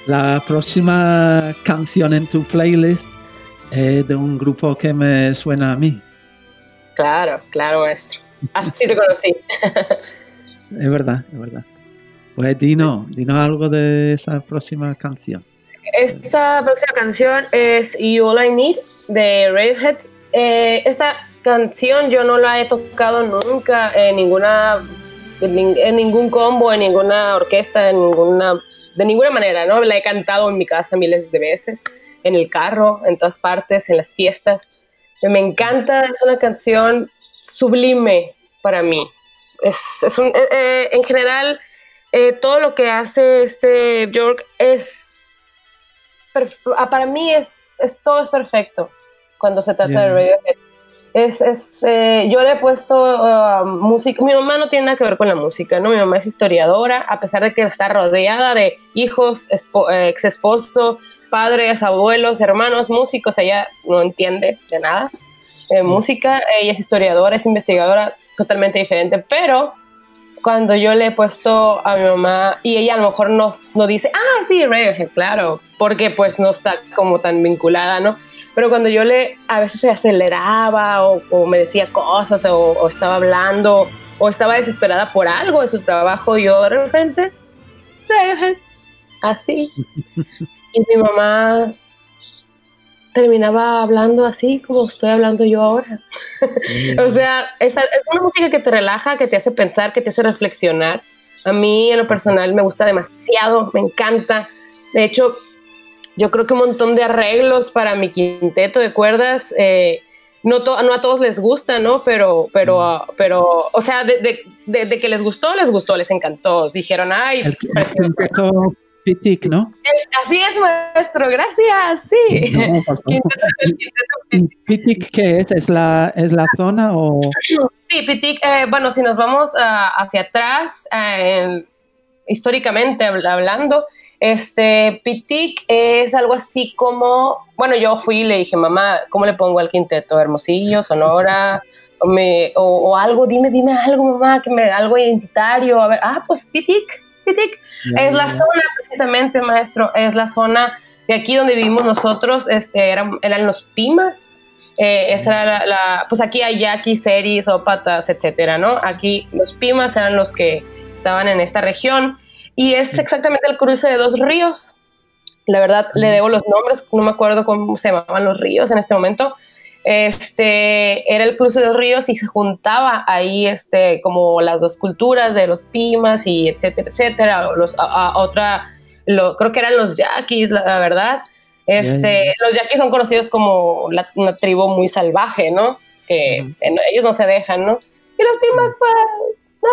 Speaker 2: la próxima canción en tu playlist es de un grupo que me suena a mí.
Speaker 3: Claro, claro, maestro. Así te conocí.
Speaker 2: Es verdad, es verdad. Pues Dino, dinos algo de esa próxima canción.
Speaker 3: Esta próxima canción es You All I Need de Radiohead. Eh, esta canción yo no la he tocado nunca en ninguna en, nin- en ningún combo, en ninguna orquesta, en ninguna de ninguna manera, ¿no? La he cantado en mi casa miles de veces, en el carro, en todas partes, en las fiestas. Me encanta, es una canción sublime para mí. Es, eh, eh, en general, eh, todo lo que hace este York es para mí es, es todo es perfecto cuando se trata de. Radiohead. Es, es, eh, yo le he puesto uh, música. Mi mamá no tiene nada que ver con la música, ¿no? Mi mamá es historiadora, a pesar de que está rodeada de hijos, eh, ex esposo, padres, abuelos, hermanos, músicos. Ella no entiende de nada de música. Ella es historiadora, es investigadora, totalmente diferente. Pero cuando yo le he puesto a mi mamá y ella a lo mejor no, no dice, ah, sí, Radiohead, claro, porque pues no está como tan vinculada, ¿no? Pero cuando yo le, a veces se aceleraba o, me decía cosas o, estaba hablando o estaba desesperada por algo de su trabajo, yo de repente, Radiohead, así. Y mi mamá terminaba hablando así como estoy hablando yo ahora. *laughs* O sea, esa- es una música que te relaja, que te hace pensar, que te hace reflexionar. A mí, en lo personal, me gusta demasiado, me encanta. De hecho, yo creo que un montón de arreglos para mi quinteto de cuerdas, eh, no, to- no a todos les gusta, ¿no? Pero, pero, ah, pero o sea, de, de- de- de que les gustó, les gustó, les encantó. Dijeron, ay,
Speaker 2: El, el
Speaker 3: precioso".
Speaker 2: quinteto Pitic, ¿no?
Speaker 3: así es, maestro, gracias, sí.
Speaker 2: No, por favor.
Speaker 3: Quinteto- el quinteto
Speaker 2: ¿Y Pitic qué es? ¿Es la, es la zona o...?
Speaker 3: Sí, Pitic, eh, bueno, si nos vamos ah, hacia atrás, ah, en- históricamente habl- hablando, este, Pitic es algo así como, bueno, yo fui y le dije, mamá, ¿cómo le pongo al quinteto? Hermosillo, Sonora, o, me- o- o algo, dime, dime algo, mamá, que me, algo identitario, a ver, ah, pues Pitic, Pitic. Es la zona, precisamente, maestro, es la zona de aquí donde vivimos nosotros, este, eran, eran los Pimas, eh, esa era la, la- pues aquí hay yaquis, seris, ópatas, etcétera, ¿no? Aquí los Pimas eran los que estaban en esta región y es exactamente el cruce de dos ríos. La verdad, le debo los nombres, no me acuerdo cómo se llamaban los ríos en este momento. Este, era el cruce de dos ríos y se juntaba ahí este, como las dos culturas de los Pimas y etcétera, etcétera. Los, a, a otra, lo, creo que eran los yaquis, la, la verdad. Este, Los yaquis son conocidos como la- una tribu muy salvaje, ¿no? Que ellos no se dejan, ¿no? Y los pimas, pues, no,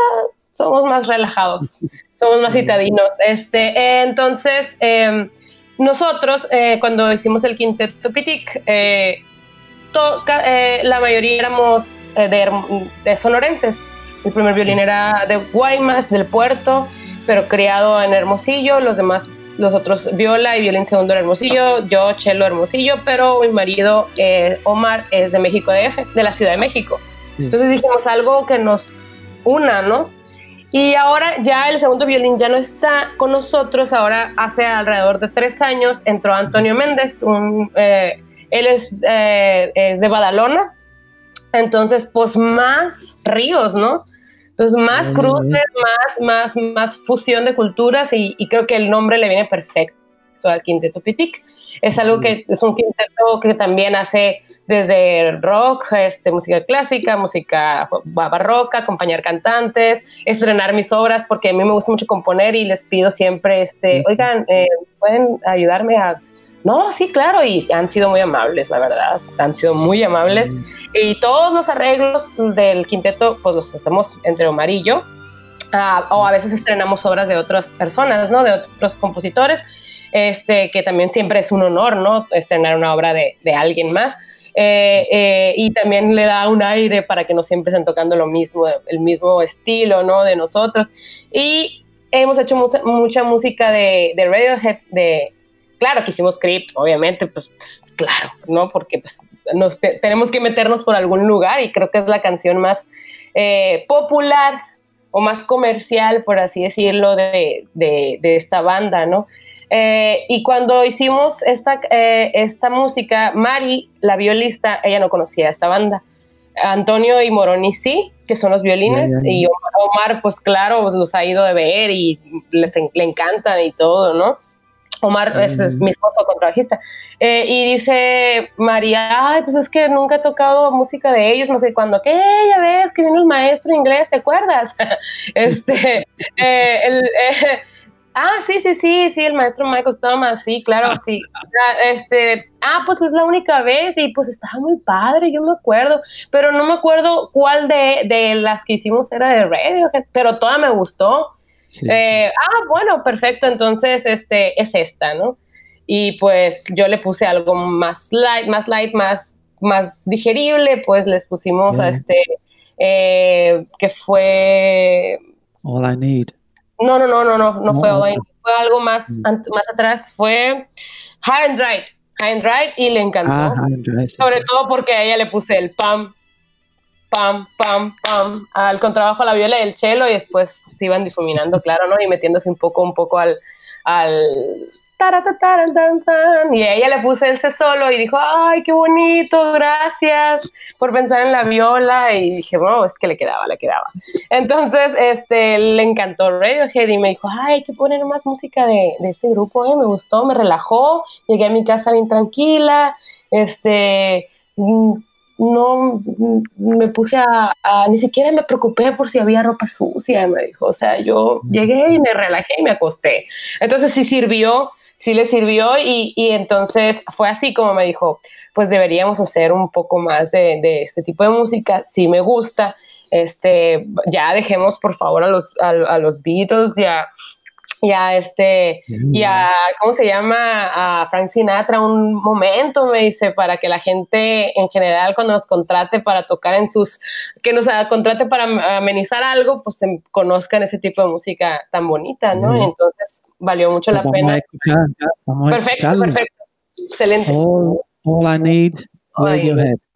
Speaker 3: somos más relajados, *laughs* somos más citadinos. Este, eh, entonces, eh, nosotros, eh, cuando hicimos el quinteto Pitic, eh, to- eh, la mayoría éramos eh, de, de sonorenses. El primer violín era de Guaymas, del puerto, pero criado en Hermosillo. Los demás, los otros, viola y violín segundo en Hermosillo. Yo, cello Hermosillo, pero mi marido, eh, Omar, es de México DF, de la Ciudad de México.
Speaker 2: Sí.
Speaker 3: Entonces dijimos algo que nos una, ¿no? Y ahora ya el segundo violín ya no está con nosotros. Ahora hace alrededor de tres años entró Antonio Méndez. Un, eh, él es, eh, es de Badalona. Entonces, pues más ríos, ¿no? Pues más
Speaker 2: Mm.
Speaker 3: cruces, más, más, más fusión de culturas y, y creo que el nombre le viene perfecto al Quinteto Pitic. Es algo que es un quinteto que también hace desde rock, este, música clásica, música barroca, acompañar cantantes, estrenar mis obras, porque a mí me gusta mucho componer y les pido siempre, este, oigan, eh, ¿pueden ayudarme a...? No, sí, claro, y han sido muy amables, la verdad, han sido muy amables. Y todos los arreglos del quinteto, pues los hacemos entre Omar y yo, Ah, o a veces estrenamos obras de otras personas, ¿no? De otros compositores, este, que también siempre es un honor, ¿no? Estrenar una obra de, de alguien más. Eh, eh, y también le da un aire para que no siempre estén tocando lo mismo, el mismo estilo, ¿no? De nosotros. Y hemos hecho mucha, mucha música de, de Radiohead, de, claro que hicimos Creep, obviamente, pues, pues, claro, ¿no? Porque pues, nos te- tenemos que meternos por algún lugar y creo que es la canción más eh, popular o más comercial, por así decirlo, de, de- de esta banda, ¿no? Eh, y cuando hicimos esta, eh, esta música, Mari, la violista, ella no conocía esta banda. Antonio y Moroni sí, que son los violines, y Omar, Omar, pues claro, los ha ido de ver y les le encantan y todo, ¿no? Omar es, es mi esposo contrabajista. Eh, y dice María, ay, pues es que nunca he tocado música de ellos, no sé cuándo, ¿qué? Ya ves que vino el maestro inglés, ¿te acuerdas? *laughs* este, eh, el, eh, ah, sí, sí, sí, sí, el maestro Michael Thomas, sí, claro, sí. Este, ah, pues es la única vez y pues estaba muy padre, yo me acuerdo, pero no me acuerdo cuál de, de las que hicimos era de Radiohead, pero toda me gustó.
Speaker 2: Sí,
Speaker 3: Eh, ah, bueno, perfecto, entonces este es esta, ¿no? Y pues yo le puse algo más light, más light, más, más digerible, pues les pusimos a este, eh, que fue,
Speaker 2: All I need.
Speaker 3: no, no, no, no, no, no fue. All I Need, fue algo más,
Speaker 2: Mm.
Speaker 3: más atrás, fue High and Dry, High and Dry, y le encantó.
Speaker 2: Ah, sí.
Speaker 3: Sobre todo porque a ella le puse el pam, pam, pam, pam, al contrabajo, a la viola y el cello, y después se iban difuminando, claro, ¿no? Y metiéndose un poco, un poco al, al y a ella le puse ese solo y dijo, ay, qué bonito, gracias por pensar en la viola, y dije, bueno, es que le quedaba, le quedaba. Entonces, este, le encantó Radiohead y me dijo, ay, hay que poner más música de, de este grupo, ¿eh? me gustó, me relajó, llegué a mi casa bien tranquila, este, mm, no mm, me puse a, a- ni siquiera me preocupé por si había ropa sucia, me dijo, o sea, yo llegué y me relajé y me acosté. Entonces sí sirvió, sí le sirvió y, y entonces fue así como me dijo, pues deberíamos hacer un poco más de, de este tipo de música, sí me gusta, este, ya dejemos por favor a los, a, a los Beatles y a, y a este, y a, ¿cómo se llama? A Frank Sinatra un momento, me dice, para que la gente en general cuando nos contrate para tocar en sus, que nos contrate para amenizar algo, pues em, conozcan ese tipo de música tan bonita, ¿no? Y entonces valió mucho la
Speaker 2: Pues vamos a
Speaker 3: pena.
Speaker 2: escuchar, vamos
Speaker 3: Perfecto, perfecto. Excelente.
Speaker 2: All, all I need.
Speaker 3: All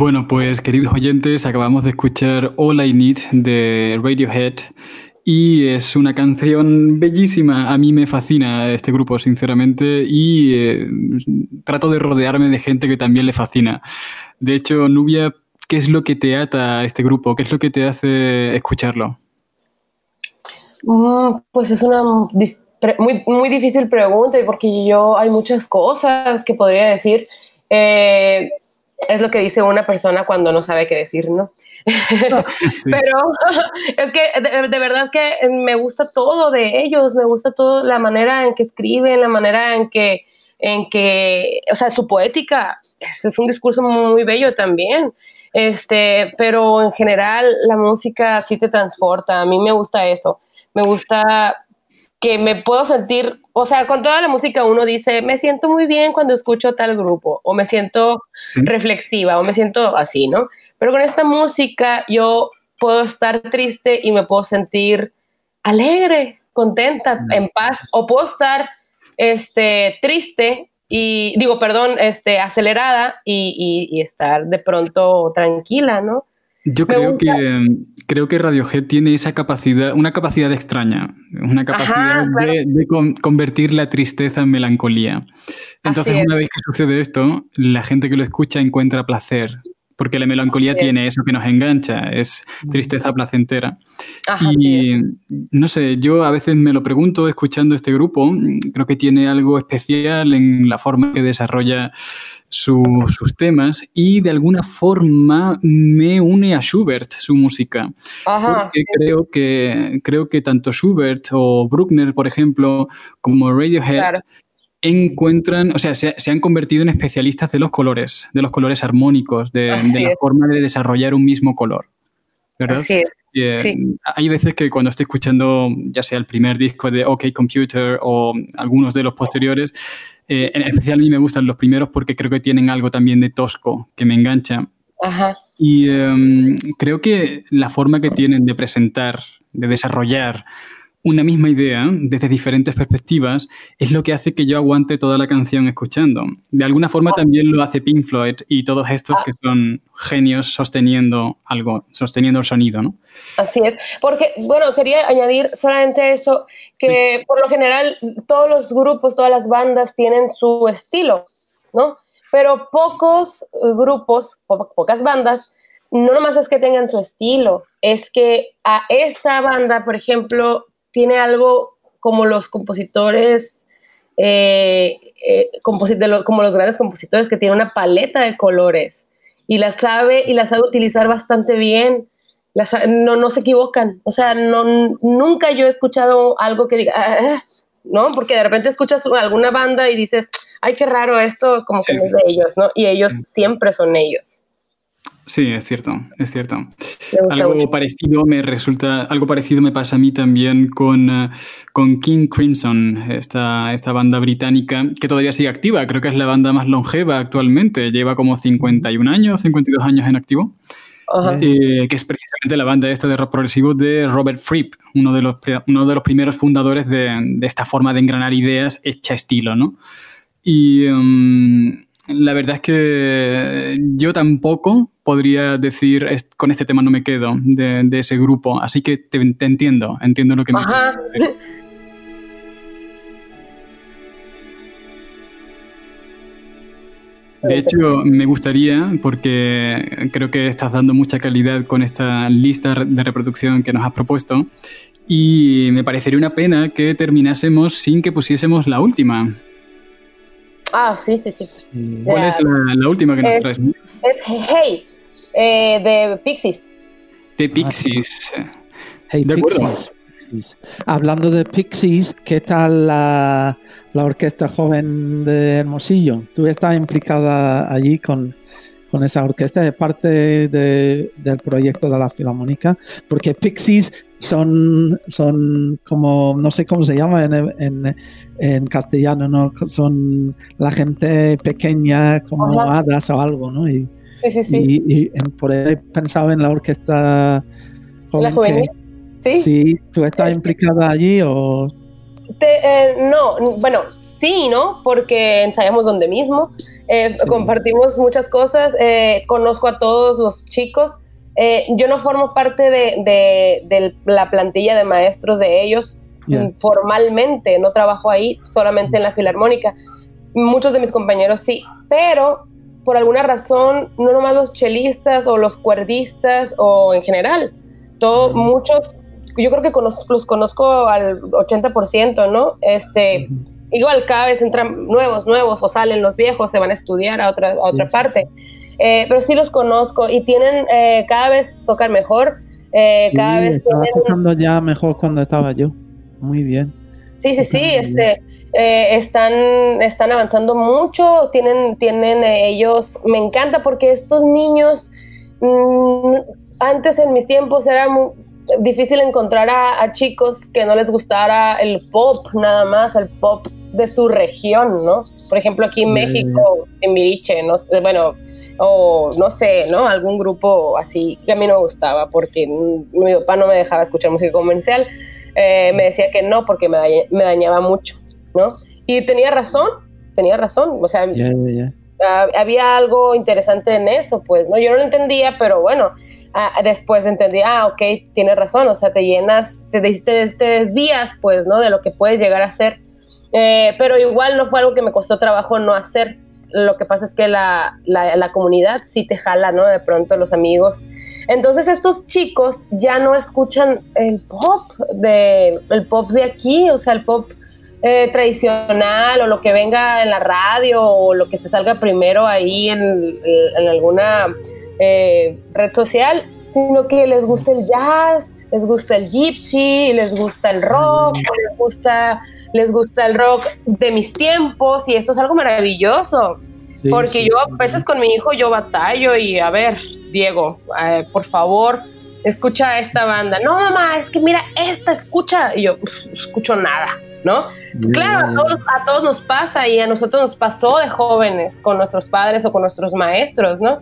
Speaker 5: Bueno, pues queridos oyentes, acabamos de escuchar All I Need de Radiohead y es una canción bellísima. A mí me fascina este grupo, sinceramente, y eh, trato de rodearme de gente que también le fascina. De hecho, Nubia, ¿qué es lo que te ata a este grupo? ¿Qué es lo que te hace escucharlo?
Speaker 3: Mm, pues es una muy, muy difícil pregunta porque yo hay muchas cosas que podría decir. Eh, es lo que dice una persona cuando no sabe qué decir, ¿no? *laughs* Pero *laughs* es que de, verdad que me gusta todo de ellos, me gusta todo la manera en que escriben, la manera en que, en que, o sea, su poética es, es un discurso muy bello también. Este, pero en general la música sí te transporta, a mí me gusta eso, me gusta que me puedo sentir, o sea, con toda la música uno dice, me siento muy bien cuando escucho tal grupo, o me siento reflexiva, o me siento así, ¿no? Pero con esta música yo puedo estar triste y me puedo sentir alegre, contenta, en paz, o puedo estar este, triste y, digo, perdón, este, acelerada y, y estar de pronto tranquila, ¿no?
Speaker 5: Yo creo que, creo que Radiohead tiene esa capacidad, una capacidad extraña, una capacidad de, convertir la tristeza en melancolía. Entonces, una vez que sucede esto, la gente que lo escucha encuentra placer, porque la melancolía tiene eso que nos engancha, es tristeza placentera. y no sé, yo a veces me lo pregunto escuchando este grupo, creo que tiene algo especial en la forma que desarrolla sus temas y de alguna forma me une a Schubert su música. Porque creo que, creo que tanto Schubert o Bruckner, por ejemplo, como Radiohead, encuentran, o sea, se, han convertido en especialistas de los colores, de los colores armónicos, de, la forma de desarrollar un mismo color. ¿Verdad? Eh, hay veces que cuando estoy escuchando, ya sea el primer disco de OK Computer o algunos de los posteriores, eh, en especial a mí me gustan los primeros porque creo que tienen algo también de tosco que me engancha. Y em, creo que la forma que tienen de presentar, de desarrollar una misma idea desde diferentes perspectivas es lo que hace que yo aguante toda la canción escuchando. De alguna forma también lo hace Pink Floyd y todos estos que son genios sosteniendo algo, sosteniendo el sonido, ¿no?
Speaker 3: Así es, porque, bueno, quería añadir solamente eso, que por lo general todos los grupos, todas las bandas tienen su estilo, ¿no? Pero pocos grupos, pocas bandas, no nomás es que tengan su estilo, es que a esta banda, por ejemplo, tiene algo como los compositores, eh, eh, como los grandes compositores, que tiene una paleta de colores y la sabe y la sabe utilizar bastante bien. no, no se equivocan. O sea, no, nunca yo he escuchado algo que diga, ah, ah", ¿no? Porque de repente escuchas alguna banda y dices, ay, qué raro esto, como que no es de ellos, ¿no? Y ellos siempre son ellos.
Speaker 5: Sí, es cierto, es cierto. Algo parecido me resulta, algo parecido me pasa a mí también con, eh, con King Crimson, esta, esta banda británica que todavía sigue activa. Creo que es la banda más longeva actualmente. Lleva como 51 años, 52 años en activo. Eh, que es precisamente la banda esta de rock progresivo de Robert Fripp, uno de los, uno de los primeros fundadores de, de esta forma de engranar ideas hecha estilo, ¿no? Y um, la verdad es que yo tampoco podría decir con este tema no me quedo de, ese grupo, así que te, entiendo, entiendo lo que me Ajá. De hecho, me gustaría, porque creo que estás dando mucha calidad con esta lista de reproducción que nos has propuesto, y me parecería una pena que terminásemos sin que pusiésemos la última.
Speaker 3: Ah, sí, sí, sí.
Speaker 5: ¿Cuál es la, última que nos traes?
Speaker 3: Es Hey, eh, de Pixies.
Speaker 5: De ah, Pixies.
Speaker 2: Hey, de Pixies. Hablando de Pixies, ¿qué tal la, la, orquesta joven de Hermosillo? Tú estás implicada allí con, con esa orquesta, es parte de, del proyecto de la Filarmónica, porque Pixies son, son como, no sé cómo se llama en, en, castellano, ¿no? Son la gente pequeña como hadas o algo, ¿no? Y,
Speaker 3: sí, sí, sí.
Speaker 2: Y, por ahí he pensado en la orquesta
Speaker 3: ¿La juvenil?
Speaker 2: ¿Sí? ¿Sí? ¿Tú estás implicada allí o...?
Speaker 3: Eh, no, bueno, sí, ¿no? Porque ensayamos donde mismo, eh,
Speaker 2: Sí.
Speaker 3: compartimos muchas cosas, eh, conozco a todos los chicos. Eh, yo no formo parte de, de- de la plantilla de maestros de ellos mm, formalmente, no trabajo ahí, solamente en la filarmónica. Muchos de mis compañeros sí, pero por alguna razón, no nomás los chelistas o los cuerdistas o en general, todo,
Speaker 2: Ujú.
Speaker 3: muchos, yo creo que conozco- los conozco al 80%, ¿no? Este, igual cada vez entran nuevos, nuevos, o salen los viejos, se van a estudiar a otra, a otra
Speaker 2: Sí, sí.
Speaker 3: Eh, pero sí los conozco y tienen, eh, cada vez tocan mejor, eh,
Speaker 2: Sí,
Speaker 3: cada vez tienen...
Speaker 2: tocando ya mejor cuando estaba yo. Muy bien.
Speaker 3: Sí, sí, sí, este, eh, están, están avanzando mucho, tienen, tienen eh, ellos, me encanta porque estos niños, mm, antes en mis tiempos era muy difícil encontrar a, a chicos que no les gustara el pop nada más, el pop de su región, ¿no? Por ejemplo, aquí en México, en Miriche, no sé, bueno, o no sé, ¿no? Algún grupo así que a mí no me gustaba porque mi papá no me dejaba escuchar música comercial, eh, me decía que no porque me, daña- me dañaba mucho, ¿no? Y tenía razón, tenía razón, o sea, había algo interesante en eso, pues, ¿no? Yo no lo entendía, pero bueno, ah, después entendí, ah, ok, tienes razón, o sea, te llenas, te, te desvías, pues, ¿no? De lo que puedes llegar a ser. Eh, pero igual no fue algo que me costó trabajo no hacer. Lo que pasa es que la, la, la comunidad sí te jala, ¿no? De pronto los amigos. Entonces estos chicos ya no escuchan el pop de, el pop de aquí, o sea, el pop eh, tradicional o lo que venga en la radio o lo que se salga primero ahí en, en alguna eh, red social, sino que les gusta el jazz, les gusta el gypsy, les gusta el rock, les gusta, les gusta el rock de mis tiempos y eso es algo maravilloso.
Speaker 2: Sí,
Speaker 3: Porque
Speaker 2: sí,
Speaker 3: yo
Speaker 2: sí.
Speaker 3: a veces con mi hijo yo batallo y a ver, Diego, eh, por favor, escucha esta banda. No, mamá, es que mira, esta escucha. Y yo, "Uf, no escucho nada, ¿no?
Speaker 2: Ya,
Speaker 3: Claro, a todos, a todos nos pasa y a nosotros nos pasó de jóvenes con nuestros padres o con nuestros maestros, ¿no?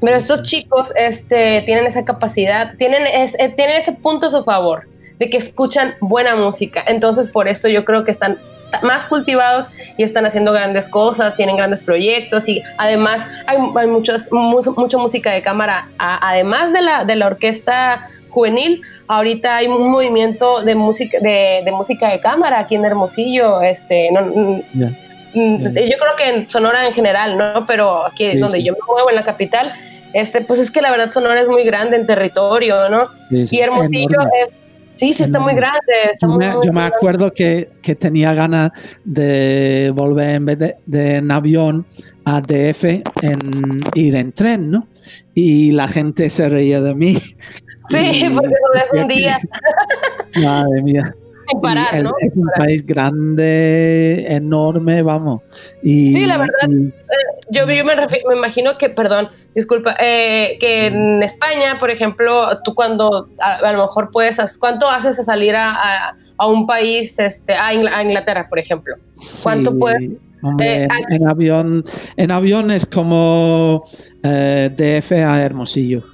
Speaker 3: Pero estos chicos este, tienen esa capacidad, tienen, es- eh, tienen ese punto a su favor, de que escuchan buena música. Entonces, por eso yo creo que están más cultivados y están haciendo grandes cosas, tienen grandes proyectos y además hay, hay muchos, mu- mucha música de cámara, a- además de la, de la orquesta juvenil, ahorita hay un movimiento de música de, de música de cámara aquí en Hermosillo, este, no, yo creo que en Sonora en general, ¿no? Pero aquí
Speaker 2: Sí,
Speaker 3: donde
Speaker 2: sí.
Speaker 3: yo me muevo en la capital, este, pues es que la verdad Sonora es muy grande en territorio, ¿no?
Speaker 2: Sí, sí.
Speaker 3: Y Hermosillo es, sí, sí está muy grande, está
Speaker 2: Yo
Speaker 3: muy,
Speaker 2: me,
Speaker 3: muy
Speaker 2: yo me acuerdo que, que tenía ganas de volver en vez de, de en avión a DF en ir en tren, ¿no? Y la gente se reía de mí.
Speaker 3: Sí,
Speaker 2: Y
Speaker 3: porque no es un día
Speaker 2: Madre mía. El-
Speaker 3: ¿no?
Speaker 2: Es un país grande, enorme, vamos. Y,
Speaker 3: Sí, la verdad.
Speaker 2: y-
Speaker 3: Yo, yo me, me imagino que, perdón, disculpa, eh, que en España, por ejemplo, tú cuando a, a lo mejor puedes, ¿cuánto haces a salir a, a- un país, este, a, Ingl- a Inglaterra, por ejemplo? ¿Cuánto
Speaker 2: sí,
Speaker 3: puede-
Speaker 2: hombre,
Speaker 3: Eh,
Speaker 2: en avión, en avión es como eh, DF a Hermosillo.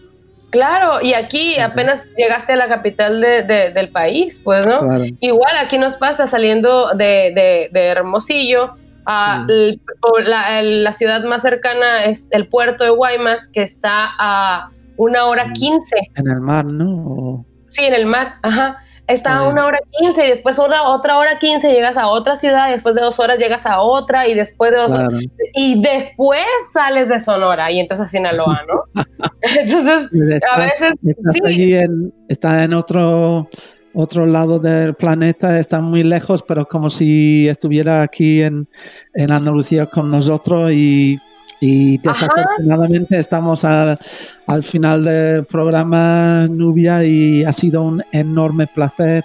Speaker 3: Claro, y aquí apenas llegaste a la capital de- de- del país, pues, ¿no?
Speaker 2: Claro.
Speaker 3: Igual aquí nos pasa saliendo de, de- Hermosillo a
Speaker 2: Sí.
Speaker 3: el- o la, la ciudad más cercana es el puerto de Guaymas, que está a una hora quince.
Speaker 2: En el mar, ¿no?
Speaker 3: Sí, en el mar, ajá. Está a una hora quince y después una, otra hora quince llegas a otra ciudad y después de dos horas llegas a otra y después de dos
Speaker 2: claro.
Speaker 3: y después sales de Sonora y entras a Sinaloa, ¿no? *laughs* Entonces, a veces
Speaker 2: Estás
Speaker 3: sí,
Speaker 2: allí en, está en otro, otro lado del planeta, está muy lejos, pero como si estuviera aquí en, en Andalucía con nosotros y, y
Speaker 3: Ajá.
Speaker 2: desafortunadamente estamos al, al final del programa Nubia y ha sido un enorme placer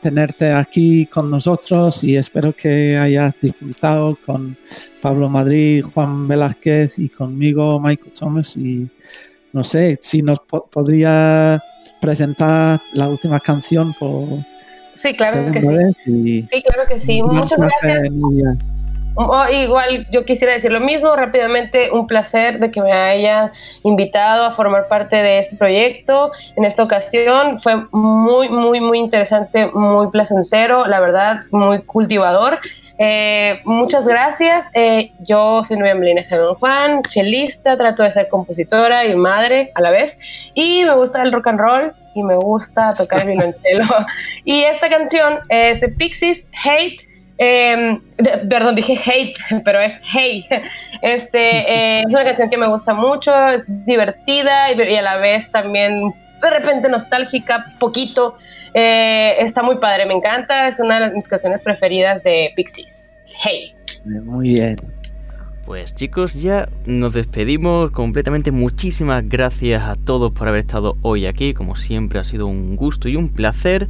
Speaker 2: tenerte aquí con nosotros y espero que hayas disfrutado con Pablo Madrid, Juan Velázquez y conmigo, Michael Thomas y no sé, si nos po- podría presentar la última canción por
Speaker 3: sí, claro que sí.
Speaker 2: Y
Speaker 3: Sí, claro que sí. Muchas gracias. Oh, igual yo quisiera decir lo mismo rápidamente, un placer de que me haya invitado a formar parte de este proyecto. En esta ocasión fue muy, muy, muy interesante, muy placentero, la verdad, muy cultivador. Eh, muchas gracias. Eh, yo soy Nuria Melina Gerón Juan, chelista, trato de ser compositora y madre a la vez. Y me gusta el rock and roll y me gusta tocar el violonchelo. *laughs* y esta canción es de Pixies, Hate. Eh, perdón, dije hate, *laughs* pero es hey. Este, es una canción que me gusta mucho, es divertida y, y a la vez también de repente nostálgica, poquito. Eh, está muy padre, me encanta, es una de mis canciones preferidas de Pixies. Hey.
Speaker 2: Muy bien.
Speaker 1: Pues chicos, ya nos despedimos completamente. Muchísimas gracias a todos por haber estado hoy aquí. Como siempre ha sido un gusto y un placer.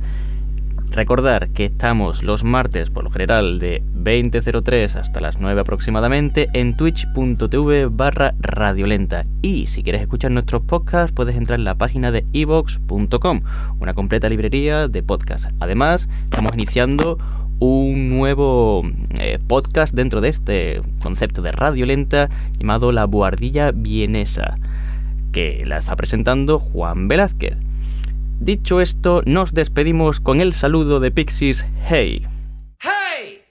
Speaker 1: Recordar que estamos los martes, por lo general, de 20.03 hasta las 9 aproximadamente, en twitch.tv barra radiolenta. Y si quieres escuchar nuestros podcasts, puedes entrar en la página de evox.com, una completa librería de podcasts. Además, estamos iniciando un nuevo eh, podcast dentro de este concepto de radiolenta llamado La Buhardilla Vienesa, que la está presentando Juan Velázquez. Dicho esto, nos despedimos con el saludo de Pixies Hey.
Speaker 6: Hey!